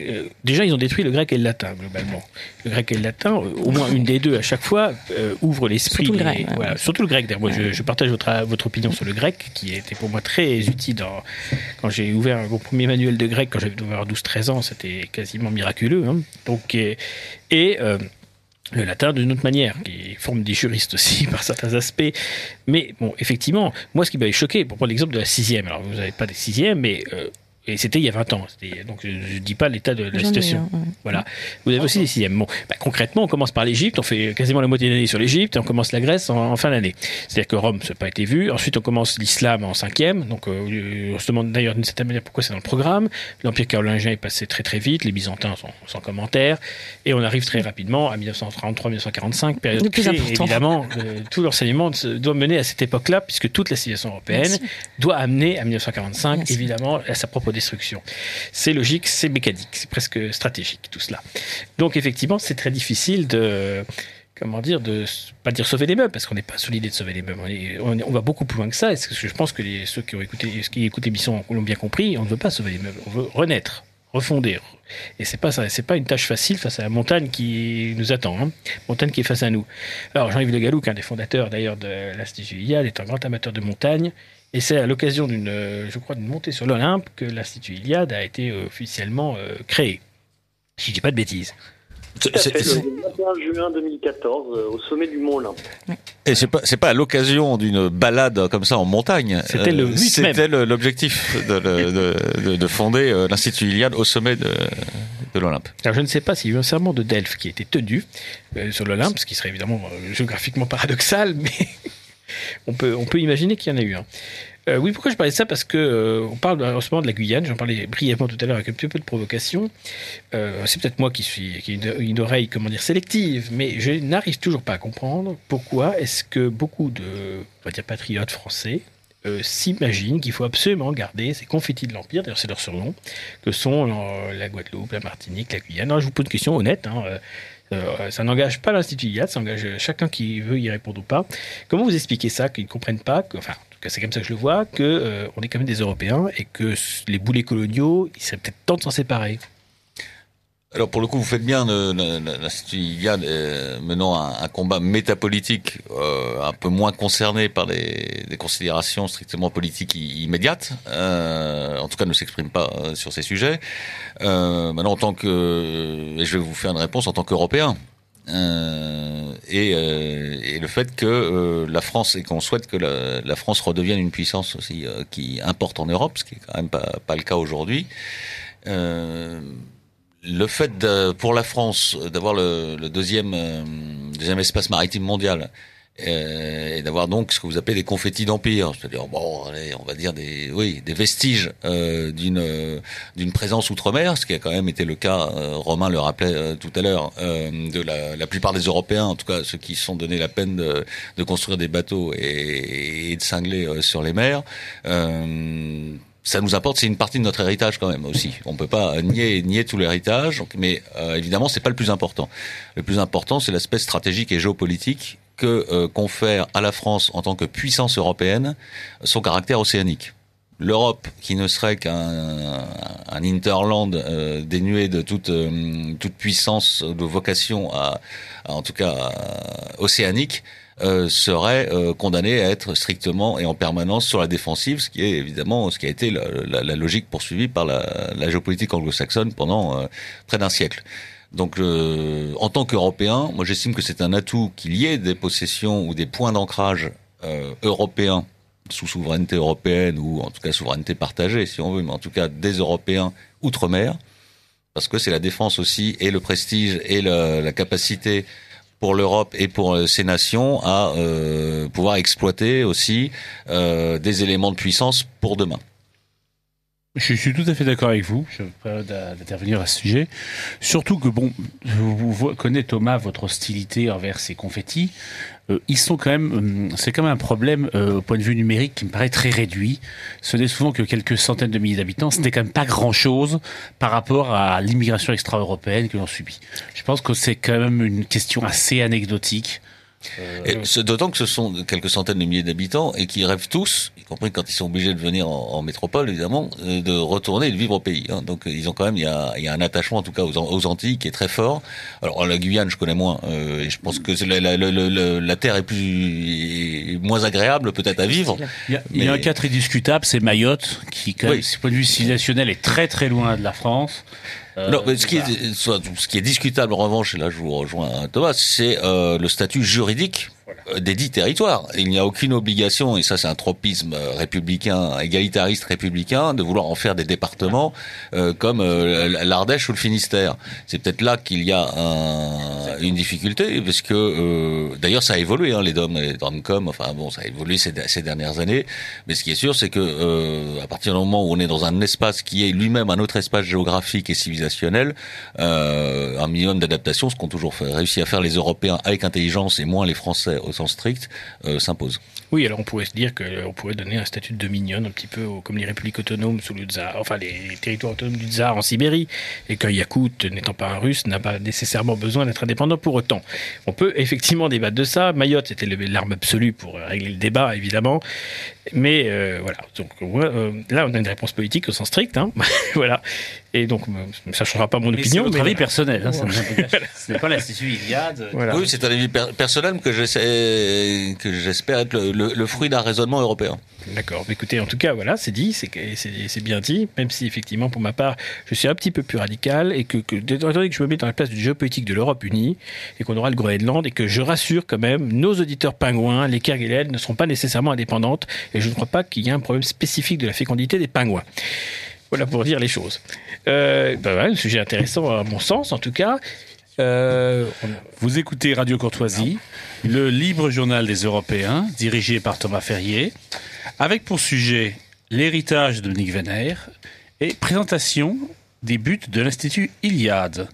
B: euh, déjà, ils ont détruit le grec et le latin, globalement. Le grec et le latin, euh, au moins une des deux à chaque fois, euh, ouvre l'esprit.
F: Surtout
B: voilà,
F: ouais.
B: surtout le grec. d'ailleurs. Moi, je, je partage votre, votre opinion sur le grec, qui était pour moi très utile dans, quand j'ai ouvert mon premier manuel de grec, quand j'avais 12-13 ans, c'était quasiment miraculeux. hein. Donc, et, et, le latin d'une autre manière, qui forme des juristes aussi par certains aspects. Mais bon, effectivement, moi, ce qui m'avait choqué, pour prendre l'exemple de la sixième, alors vous n'avez pas des sixièmes, mais euh, Et c'était il y a 20 ans. Donc je ne dis pas l'état de la situation. Voilà. Vous avez aussi des sixièmes. Bon, bah, concrètement, on commence par l'Égypte, on fait quasiment la moitié de l'année sur l'Égypte, et on commence la Grèce en, fin d'année. C'est-à-dire que Rome, ça n'a pas été vu. Ensuite, on commence l'islam en cinquième. Donc euh, on se demande d'ailleurs d'une certaine manière pourquoi c'est dans le programme. L'Empire carolingien est passé très très vite, les Byzantins sont sans commentaire, et on arrive très rapidement à 1933-1945, période clé, évidemment. tout l'enseignement doit mener à cette époque-là, puisque toute la civilisation européenne doit amener à 1945, évidemment, à sa propre C'est logique, c'est mécanique, c'est presque stratégique tout cela. Donc effectivement, c'est très difficile de comment dire, de pas dire sauver les meubles, parce qu'on n'est pas sur l'idée de sauver les meubles. On, va beaucoup plus loin que ça. Et que je pense que ceux qui ont écouté, qui écoutent l'émission l'ont bien compris. On ne veut pas sauver les meubles. On veut renaître, refonder. Et c'est pas ça. C'est pas une tâche facile face à la montagne qui nous attend. Hein. Montagne qui est face à nous. Alors Jean-Yves Le est un des fondateurs d'ailleurs de l'Institut Iliade, est un grand amateur de montagne. Et c'est à l'occasion d'une, euh, je crois, d'une montée sur l'Olympe que l'Institut Iliade a été euh, officiellement euh, créé. Si je dis pas de bêtises.
D: C'est le 21 juin 2014 au sommet du Mont Olympe.
E: Et c'est pas c'est pas à l'occasion d'une balade comme ça en montagne.
B: C'était le
E: C'était l'objectif de, de, de, fonder l'Institut Iliade au sommet de, de l'Olympe.
B: Alors je ne sais pas s'il y a eu un serment de Delphes qui a été tenu sur l'Olympe, ce qui serait évidemment géographiquement paradoxal, mais on, peut, on peut imaginer qu'il y en a eu un. Euh, oui, pourquoi je parlais de ça? Parce que euh, on parle en de la Guyane. J'en parlais brièvement tout à l'heure avec un petit peu de provocation. Euh, c'est peut-être moi qui suis qui ai une, oreille, comment dire, sélective, mais je n'arrive toujours pas à comprendre pourquoi est-ce que beaucoup de, on va dire, patriotes français s'imaginent qu'il faut absolument garder ces confettis de l'Empire, d'ailleurs c'est leur surnom, que sont la Guadeloupe, la Martinique, la Guyane. Alors, je vous pose une question honnête. Hein, euh, ça n'engage pas l'Institut IAD, ça engage chacun qui veut y répondre ou pas. Comment vous expliquez ça, qu'ils ne comprennent pas, que, enfin, c'est comme ça que je le vois, qu'on euh, est quand même des Européens et que les boulets coloniaux, il serait peut-être temps de s'en séparer?
E: Alors pour le coup, vous faites bien, l'Institut IAD euh, menant un, combat métapolitique euh, un peu moins concerné par des, considérations strictement politiques immédiates, euh, en tout cas ne s'exprime pas euh, sur ces sujets. Euh, maintenant, en tant que, et je vais vous faire une réponse en tant qu'Européen, et, et, le fait que la France et qu'on souhaite que la, la, France redevienne une puissance aussi qui importe en Europe, ce qui est quand même pas, pas le cas aujourd'hui. Euh, le fait de, pour la France d'avoir le, le, deuxième, euh, deuxième espace maritime mondial euh, et d'avoir donc ce que vous appelez des confettis d'empire, c'est-à-dire bon, allez, on va dire des, oui, des vestiges euh, d'une d'une présence outre-mer, ce qui a quand même été le cas. Romain le rappelait tout à l'heure de la, la, plupart des Européens, en tout cas ceux qui se sont donné la peine de, de construire des bateaux et, et de cingler sur les mers ça nous apporte, c'est une partie de notre héritage quand même aussi. On peut pas nier nier tout l'héritage, mais euh, évidemment c'est pas le plus important. Le plus important c'est l'aspect stratégique et géopolitique que euh, confère à la France en tant que puissance européenne son caractère océanique. L'Europe, qui ne serait qu'un un interland euh, dénué de toute toute puissance de vocation à, en tout cas océanique, euh, serait euh, condamné à être strictement et en permanence sur la défensive, ce qui est évidemment ce qui a été la, la, la logique poursuivie par la, la géopolitique anglo-saxonne pendant euh, près d'un siècle. Donc, en tant qu'Européen, moi j'estime que c'est un atout qu'il y ait des possessions ou des points d'ancrage européens sous souveraineté européenne ou en tout cas souveraineté partagée, si on veut, mais en tout cas des Européens outre-mer, parce que c'est la défense aussi et le prestige et la capacité pour l'Europe et pour euh, ces nations à euh, pouvoir exploiter aussi euh, des éléments de puissance pour demain.
G: Je suis tout à fait d'accord avec vous. Je suis prêt d'intervenir à ce sujet. Surtout que, bon, vous connaissez Thomas votre hostilité envers ces confettis. Euh, ils sont quand même, euh, c'est quand même un problème euh, au point de vue numérique qui me paraît très réduit. Ce n'est souvent que quelques centaines de milliers d'habitants. Ce n'est quand même pas grand-chose par rapport à l'immigration extra-européenne que l'on subit. Je pense que c'est quand même une question assez anecdotique.
E: Euh, d'autant que ce sont quelques centaines de milliers d'habitants et qui rêvent tous, y compris quand ils sont obligés de venir en, métropole, évidemment, euh, de retourner et de vivre au pays. Hein. Donc ils ont quand même, il y a, il y a un attachement en tout cas aux, aux, Antilles qui est très fort. Alors la Guyane, je connais moins, euh, et je pense que la, la, la, la, terre est plus moins agréable peut-être à vivre.
G: Il y a, il y a un cas très discutable, c'est Mayotte, qui, quand même, oui. point de vue civilisationnel, est très très loin de la France.
E: Euh, non, mais ce qui, est, ce qui est discutable en revanche, et là je vous rejoins Thomas, c'est euh, le statut juridique euh, des dix territoires. Il n'y a aucune obligation, et ça c'est un tropisme euh, républicain, égalitariste républicain, de vouloir en faire des départements euh, comme l'Ardèche ou le Finistère. C'est peut-être là qu'il y a un, une difficulté, parce que d'ailleurs ça a évolué, hein, les DOM et les DOMCOM, enfin bon, ça a évolué ces, ces dernières années, mais ce qui est sûr, c'est que à partir du moment où on est dans un espace qui est lui-même un autre espace géographique et civilisationnel, un minimum d'adaptation, ce qu'ont toujours fait, réussi à faire les Européens avec intelligence et moins les Français au sens strict, euh, s'impose.
B: Oui, alors on pourrait se dire qu'on pourrait donner un statut de dominion un petit peu comme les républiques autonomes sous le tsar, enfin les territoires autonomes du tsar en Sibérie, et qu'un Yakout, n'étant pas un russe, n'a pas nécessairement besoin d'être indépendant pour autant. On peut effectivement débattre de ça. Mayotte, c'était l'arme absolue pour régler le débat, évidemment. Mais euh, voilà, donc euh, là on a une réponse politique au sens strict, hein. voilà. Et donc ça changera pas mon opinion.
G: C'est votre avis personnel, hein, ce n'est pas l'institut Iliade.
E: Oui, c'est un avis personnel que j'essaie, que j'espère être le, fruit d'un raisonnement européen.
B: D'accord. Écoutez, en tout cas, voilà, c'est dit, c'est bien dit, même si effectivement, pour ma part, je suis un petit peu plus radical et que, que que je me mets dans la place du géopolitique de l'Europe unie et qu'on aura le Groenland et que je rassure quand même nos auditeurs pingouins, les Kerguelen ne seront pas nécessairement indépendantes et je ne crois pas qu'il y ait un problème spécifique de la fécondité des pingouins. Voilà pour dire les choses. Euh, ben un sujet intéressant à mon sens, en tout cas.
G: Euh, Vous écoutez Radio Courtoisie, le libre journal des Européens, dirigé par Thomas Ferrier, avec pour sujet l'héritage de Dominique Vénère et présentation des buts de l'Institut Iliade,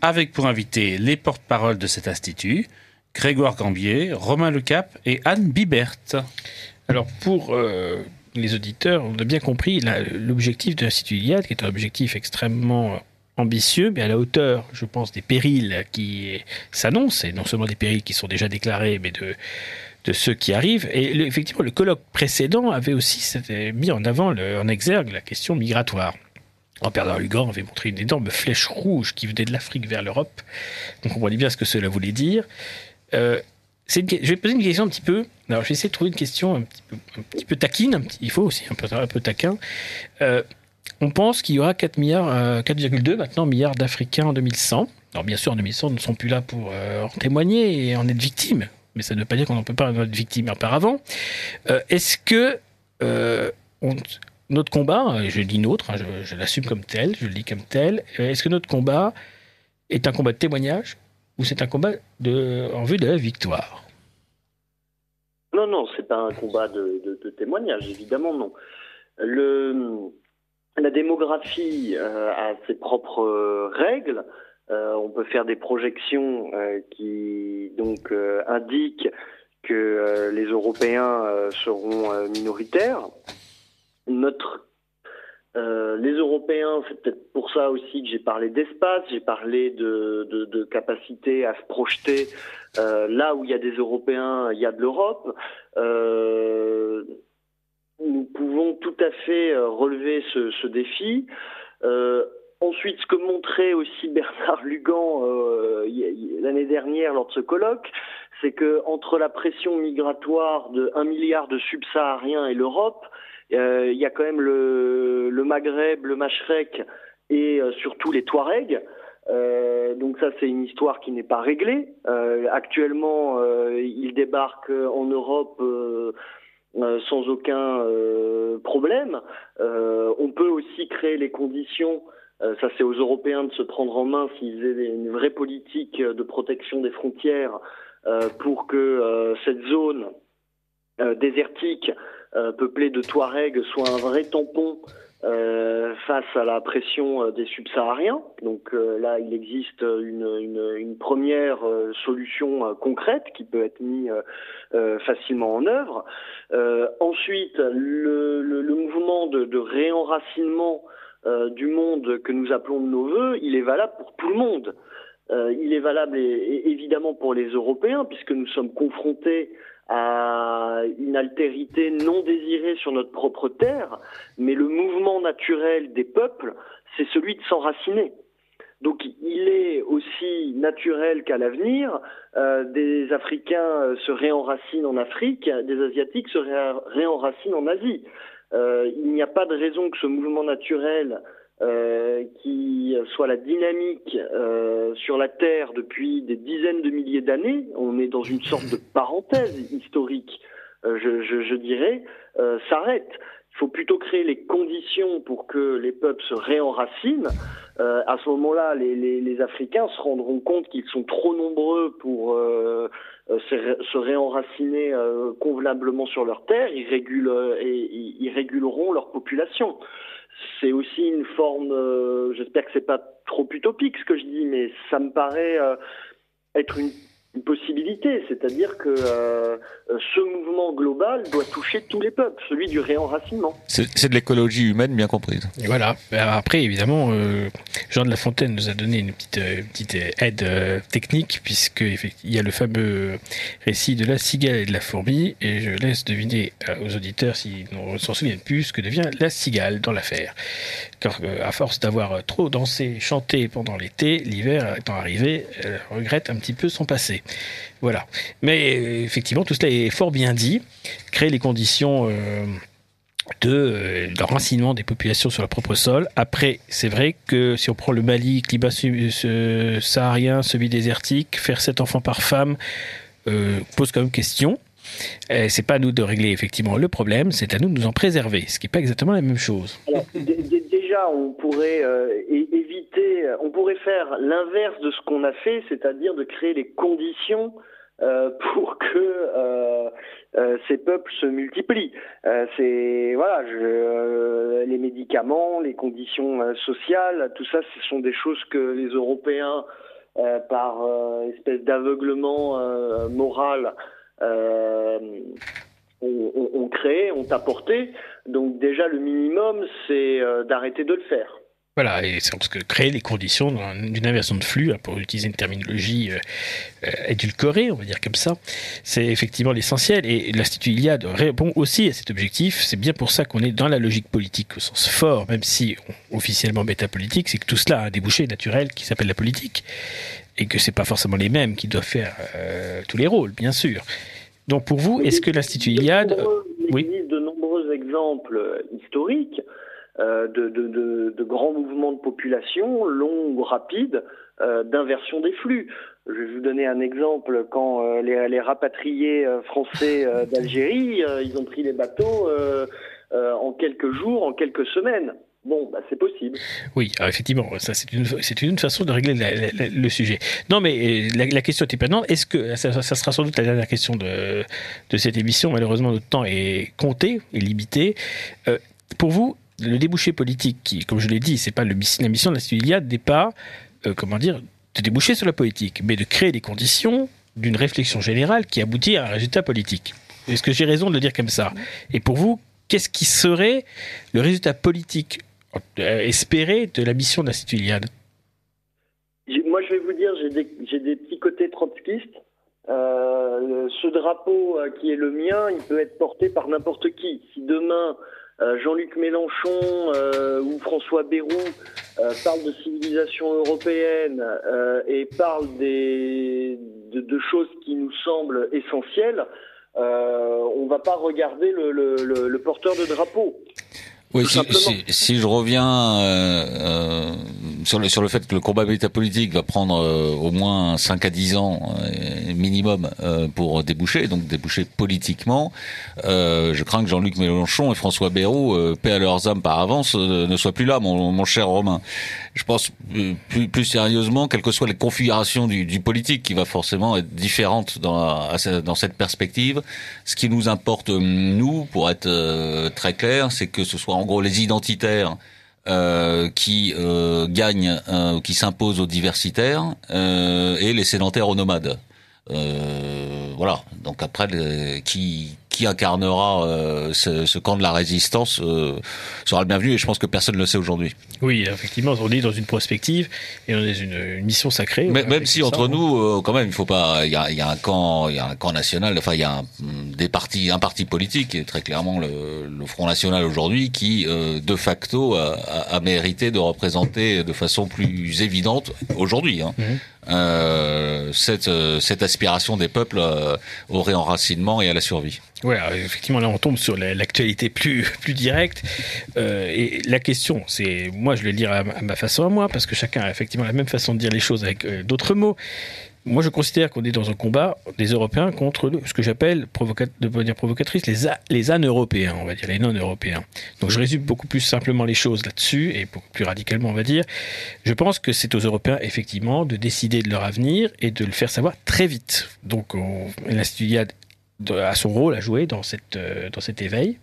G: avec pour invité les porte-paroles de cet institut, Grégoire Gambier, Romain Lecap et Anne Bibert.
B: Alors pour euh, les auditeurs, on a bien compris l'objectif de l'Institut Iliade, qui est un objectif extrêmement ambitieux, mais à la hauteur, je pense, des périls qui s'annoncent, et non seulement des périls qui sont déjà déclarés, mais de, ceux qui arrivent. Et effectivement, le colloque précédent avait aussi mis en avant, en exergue, la question migratoire. Père Lugan avait montré une énorme flèche rouge qui venait de l'Afrique vers l'Europe. On comprenait bien ce que cela voulait dire. Euh, je vais poser une question un petit peu. Alors, je vais essayer de trouver une question un petit peu, taquine. il faut aussi un peu, taquin. Euh, on pense qu'il y aura 4 milliards, 4,2 euh, maintenant milliards d'Africains en 2100. Alors, bien sûr, en 2100, ils ne sont plus là pour euh, en témoigner et en être victimes. Mais ça ne veut pas dire qu'on n'en peut pas en être victime auparavant. Est-ce que notre combat, je dis notre, hein, je, je l'assume comme tel, je le dis comme tel, est-ce que notre combat est un combat de témoignage ou c'est un combat en vue de la victoire
D: Non, non, c'est pas un combat de, témoignage, évidemment non. Le, la démographie euh, a ses propres règles. Euh, on peut faire des projections euh, qui donc indiquent que les Européens seront minoritaires. Notre euh, les Européens, c'est peut-être pour ça aussi que j'ai parlé d'espace, j'ai parlé de, capacité à se projeter euh, là où il y a des Européens, il y a de l'Europe. Euh, nous pouvons tout à fait relever ce, défi. Ensuite, ce que montrait aussi Bernard Lugan l'année dernière lors de ce colloque, c'est que entre la pression migratoire de 1 milliard de subsahariens et l'Europe, il y a quand même le, Maghreb, le Machrek et euh, surtout les Touaregs. Euh, donc ça, c'est une histoire qui n'est pas réglée. Euh, actuellement, euh, ils débarquent en Europe sans aucun problème. on peut aussi créer les conditions. ça, c'est aux Européens de se prendre en main s'ils aient une vraie politique de protection des frontières pour que cette zone désertique euh, peuplé de Touaregs soit un vrai tampon euh, face à la pression euh, des subsahariens. Donc là, il existe une, première solution concrète qui peut être mise facilement en œuvre. ensuite, le, mouvement de, réenracinement du monde que nous appelons de nos voeux, il est valable pour tout le monde. il est valable évidemment pour les Européens, puisque nous sommes confrontés à une altérité non désirée sur notre propre terre, mais le mouvement naturel des peuples, c'est celui de s'enraciner. Donc il est aussi naturel qu'à l'avenir, euh, des Africains se réenracinent en Afrique, des Asiatiques se réenracinent en Asie. Euh, il n'y a pas de raison que ce mouvement naturel qui soit la dynamique sur la Terre depuis des dizaines de milliers d'années, on est dans une sorte de parenthèse historique, je, je, je, dirais, s'arrête. Il faut plutôt créer les conditions pour que les peuples se réenracinent. Euh, à ce moment-là, les, les, les, Africains se rendront compte qu'ils sont trop nombreux pour euh, euh se, réenraciner euh, convenablement sur leur terre. Ils, régulent, euh, ils réguleront leur population. C'est aussi une forme. J'espère que c'est pas trop utopique ce que je dis, mais ça me paraît être une une possibilité, c'est-à-dire que euh, ce mouvement global doit toucher tous les peuples, celui du réenracinement.
E: C'est de l'écologie humaine bien comprise.
B: Et voilà. Après, évidemment, euh, Jean de La Fontaine nous a donné une petite, euh, petite aide euh, technique, puisqu'il y a le fameux récit de la cigale et de la fourmi, et je laisse deviner aux auditeurs s'ils ne s'en souviennent plus ce que devient la cigale dans l'affaire. Car à force d'avoir trop dansé, chanté pendant l'été, l'hiver étant arrivé, elle regrette un petit peu son passé. Voilà. Mais euh, effectivement, tout cela est fort bien dit. Créer les conditions euh, de euh, des populations sur leur propre sol. Après, c'est vrai que si on prend le Mali, climat saharien, semi-désertique, faire sept enfants par femme pose quand même question. C'est pas à nous de régler effectivement le problème, c'est à nous de nous en préserver, ce qui n'est pas exactement la même chose.
D: On pourrait éviter, on pourrait faire l'inverse de ce qu'on a fait, c'est-à-dire de créer les conditions euh, pour que euh, euh, ces peuples se multiplient. voilà, les médicaments, les conditions sociales, tout ça, ce sont des choses que les Européens, par espèce d'aveuglement moral, ont, ont, créé, ont apporté. Donc déjà, le minimum, c'est d'arrêter de le faire.
B: Voilà, et c'est parce que créer les conditions d'une inversion de flux, hein, pour utiliser une terminologie euh, euh, édulcorée, on va dire comme ça, c'est effectivement l'essentiel. Et l'Institut Iliade répond aussi à cet objectif. C'est bien pour ça qu'on est dans la logique politique au sens fort, même si officiellement métapolitique, c'est que tout cela a un débouché naturel qui s'appelle la politique, et que c'est pas forcément les mêmes qui doivent faire euh, tous les rôles, bien sûr. Donc pour vous, est-ce que l'Institut Iliade...
D: Il existe de nombreux exemples historiques euh, de, de, de, grands mouvements de population, longs ou rapides, euh, d'inversion des flux. Je vais vous donner un exemple. Quand euh, les, les, rapatriés français d'Algérie, ils ont pris les bateaux en quelques jours, en quelques semaines. Bon, bah, c'est possible.
B: Oui, effectivement, ça c'est une, une façon de régler le sujet. Non, mais la, question était maintenant, est-ce que ça, sera sans doute la dernière question de, cette émission. Malheureusement, notre temps est compté et limité. pour vous, le débouché politique, comme je l'ai dit, c'est pas la mission de l'Institut Iliade n'est pas, euh, comment dire, de déboucher sur la politique, mais de créer les conditions d'une réflexion générale qui aboutit à un résultat politique. Est-ce que j'ai raison de le dire comme ça? Et pour vous, qu'est-ce qui serait le résultat politique euh, espéré de la mission de l'Institut Iliade
D: Moi, je vais vous dire, j'ai des, petits côtés trotskistes. Euh, ce drapeau qui est le mien, il peut être porté par n'importe qui. Si demain euh, Jean-Luc Mélenchon euh, ou François Bayrou euh, parlent de civilisation européenne et parlent des, de, choses qui nous semblent essentielles, on ne va pas regarder le porteur de drapeau.
E: Oui, si, si, si, je reviens euh, euh, sur, le, sur le fait que le combat métapolitique va prendre euh, au moins 5 à 10 ans euh, minimum euh, pour déboucher, donc déboucher politiquement, je crains que Jean-Luc Mélenchon et François Bayrou, paix à leurs âmes par avance, ne soient plus là, mon, mon cher Romain. Je pense plus, plus, sérieusement, quelles que soient les configurations du, du, politique, qui va forcément être différente dans, dans cette perspective, ce qui nous importe, nous, pour être très clair, c'est que ce soit en gros les identitaires euh, qui euh, gagnent, euh, qui s'imposent aux diversitaires euh, et les sédentaires aux nomades. Voilà. Donc après, qui qui incarnera euh, ce, ce, camp de la résistance euh, sera le bienvenu et je pense que personne ne le sait aujourd'hui.
B: Oui, effectivement, on est dans une prospective et on est une, une mission sacrée.
E: Mais, même si entre nous, euh, quand même, il faut pas, il y a, y a, un camp, il y a un camp national, enfin il y a un, des partis, un parti politique et très clairement le, le Front National aujourd'hui qui euh, de facto a, a, mérité de représenter de façon plus évidente aujourd'hui. Hein, mmh. Euh, cette, cette aspiration des peuples au réenracinement et à la survie.
B: Ouais, effectivement, là on tombe sur l'actualité plus, plus directe. Euh, et la question, c'est, moi je vais le dire à, ma façon à moi, parce que chacun a effectivement la même façon de dire les choses avec euh, d'autres mots. Moi je considère qu'on est dans un combat des Européens contre ce que j'appelle, de manière provocatrice, les, les européens on va dire, les non-européens. Donc je résume beaucoup plus simplement les choses là-dessus, et beaucoup plus radicalement, on va dire. Je pense que c'est aux Européens, effectivement, de décider de leur avenir et de le faire savoir très vite. Donc l'Institut A son rôle à jouer dans, cette, euh, dans cet éveil.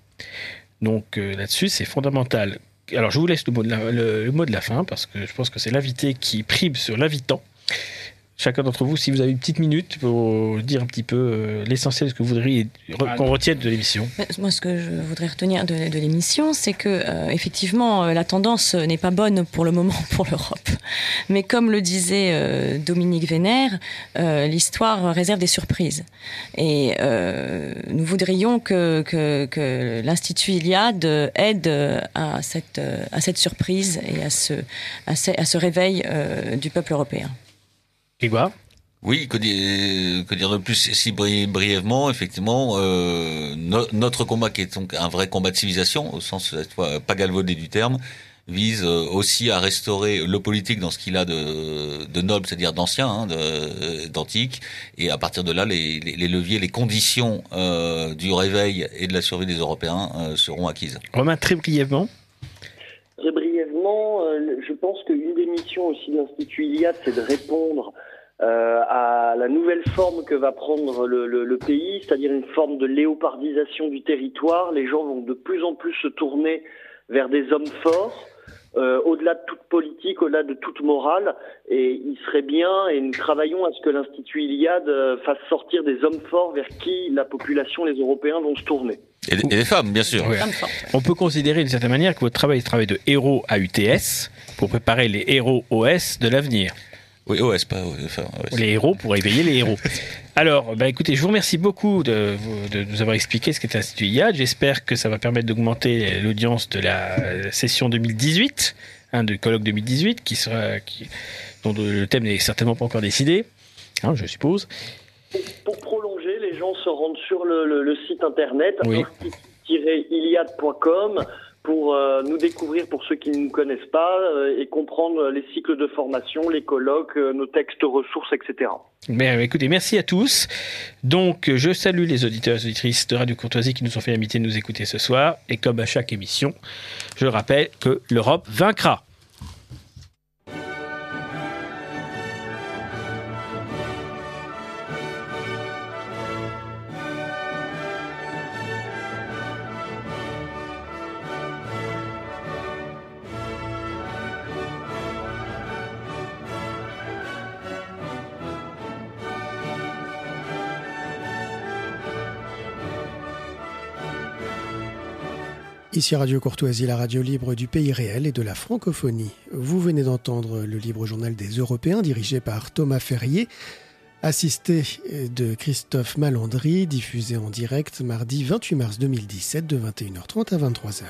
B: Donc euh, là-dessus, c'est fondamental. Alors je vous laisse le mot, de la, le mot de la fin parce que je pense que c'est l'invité qui prime sur l'invitant chacun d'entre vous, si vous avez une petite minute pour dire un petit peu euh, l'essentiel de ce que vous voudriez qu'on retienne de l'émission.
F: Moi, ce que je voudrais retenir de, l'émission, c'est que euh, effectivement, euh, la tendance n'est pas bonne pour le moment pour l'Europe. Mais comme le disait Dominique Vénère, l'histoire réserve des surprises. Et nous voudrions que, que, l'Institut Iliade aide à cette, à cette surprise et à ce, à ce réveil du peuple européen.
E: Oui, que dire, que dire de plus? Si brièvement, effectivement, euh, notre combat qui est donc un vrai combat de civilisation, au sens pas galvaudé du terme, vise euh, aussi à restaurer le politique dans ce qu'il a de, de noble, c'est-à-dire d'ancien, hein, d'antique, et à partir de là, les, les, leviers, les conditions euh, du réveil et de la survie des Européens euh, seront acquises.
B: Romain, très brièvement.
D: Très brièvement, euh, je pense qu'une des missions aussi de l'Institut Iliade, c'est de répondre euh, à la nouvelle forme que va prendre le, le, le pays, c'est-à-dire une forme de léopardisation du territoire. Les gens vont de plus en plus se tourner vers des hommes forts. Euh, au-delà de toute politique, au-delà de toute morale, et il serait bien, et nous travaillons à ce que l'Institut Iliade euh, fasse sortir des hommes forts vers qui la population, les Européens, vont se tourner.
E: Et, les femmes, bien sûr.
B: On peut considérer d'une certaine manière que votre travail est travail de héros à UTS pour préparer les héros OS de l'avenir.
E: Oui, OS, pas
B: Les héros pour éveiller les héros. Alors, bah, écoutez, je vous remercie beaucoup de, nous avoir expliqué ce qu'est l'Institut IAD. J'espère que ça va permettre d'augmenter l'audience de la session 2018, hein, de colloque 2018, qui sera, qui, dont le thème n'est certainement pas encore décidé, hein, je suppose.
D: Pour, prolonger, les gens se rendent sur le, site internet oui. iliad.com pour euh, nous découvrir pour ceux qui ne nous connaissent pas euh, et comprendre les cycles de formation, les colloques, euh, nos textes ressources, etc.
B: Mais écoutez, merci à tous. Donc, je salue les auditeurs et auditrices de Radio Courtoisie qui nous ont fait l'amitié de nous écouter ce soir. Et comme à chaque émission, je rappelle que l'Europe vaincra.
A: Ici Radio Courtoisie, la radio libre du pays réel et de la francophonie. Vous venez d'entendre le libre journal des Européens dirigé par Thomas Ferrier, assisté de Christophe Malandry, diffusé en direct mardi 28 mars 2017 de 21h30 à 23h.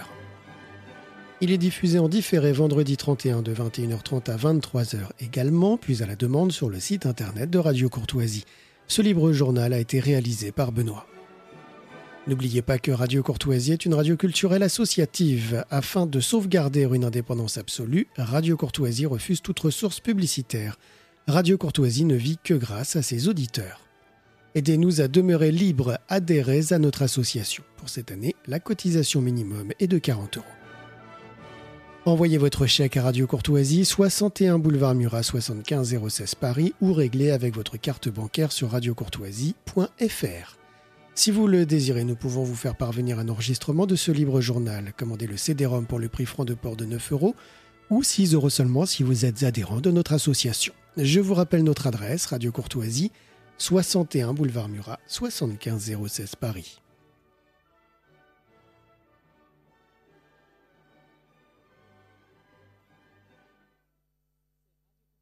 A: Il est diffusé en différé vendredi 31 de 21h30 à 23h également, puis à la demande sur le site internet de Radio Courtoisie. Ce libre journal a été réalisé par Benoît. N'oubliez pas que Radio Courtoisie est une radio culturelle associative. Afin de sauvegarder une indépendance absolue, Radio Courtoisie refuse toute ressource publicitaire. Radio Courtoisie ne vit que grâce à ses auditeurs. Aidez-nous à demeurer libres, adhérez à notre association. Pour cette année, la cotisation minimum est de 40 euros. Envoyez votre chèque à Radio Courtoisie, 61 boulevard Murat 75 016 Paris ou réglez avec votre carte bancaire sur radiocourtoisie.fr. Si vous le désirez, nous pouvons vous faire parvenir un enregistrement de ce libre journal. Commandez le CD-ROM pour le prix franc de port de 9 euros ou 6 euros seulement si vous êtes adhérent de notre association. Je vous rappelle notre adresse, Radio Courtoisie, 61 boulevard Murat, 75 016 Paris.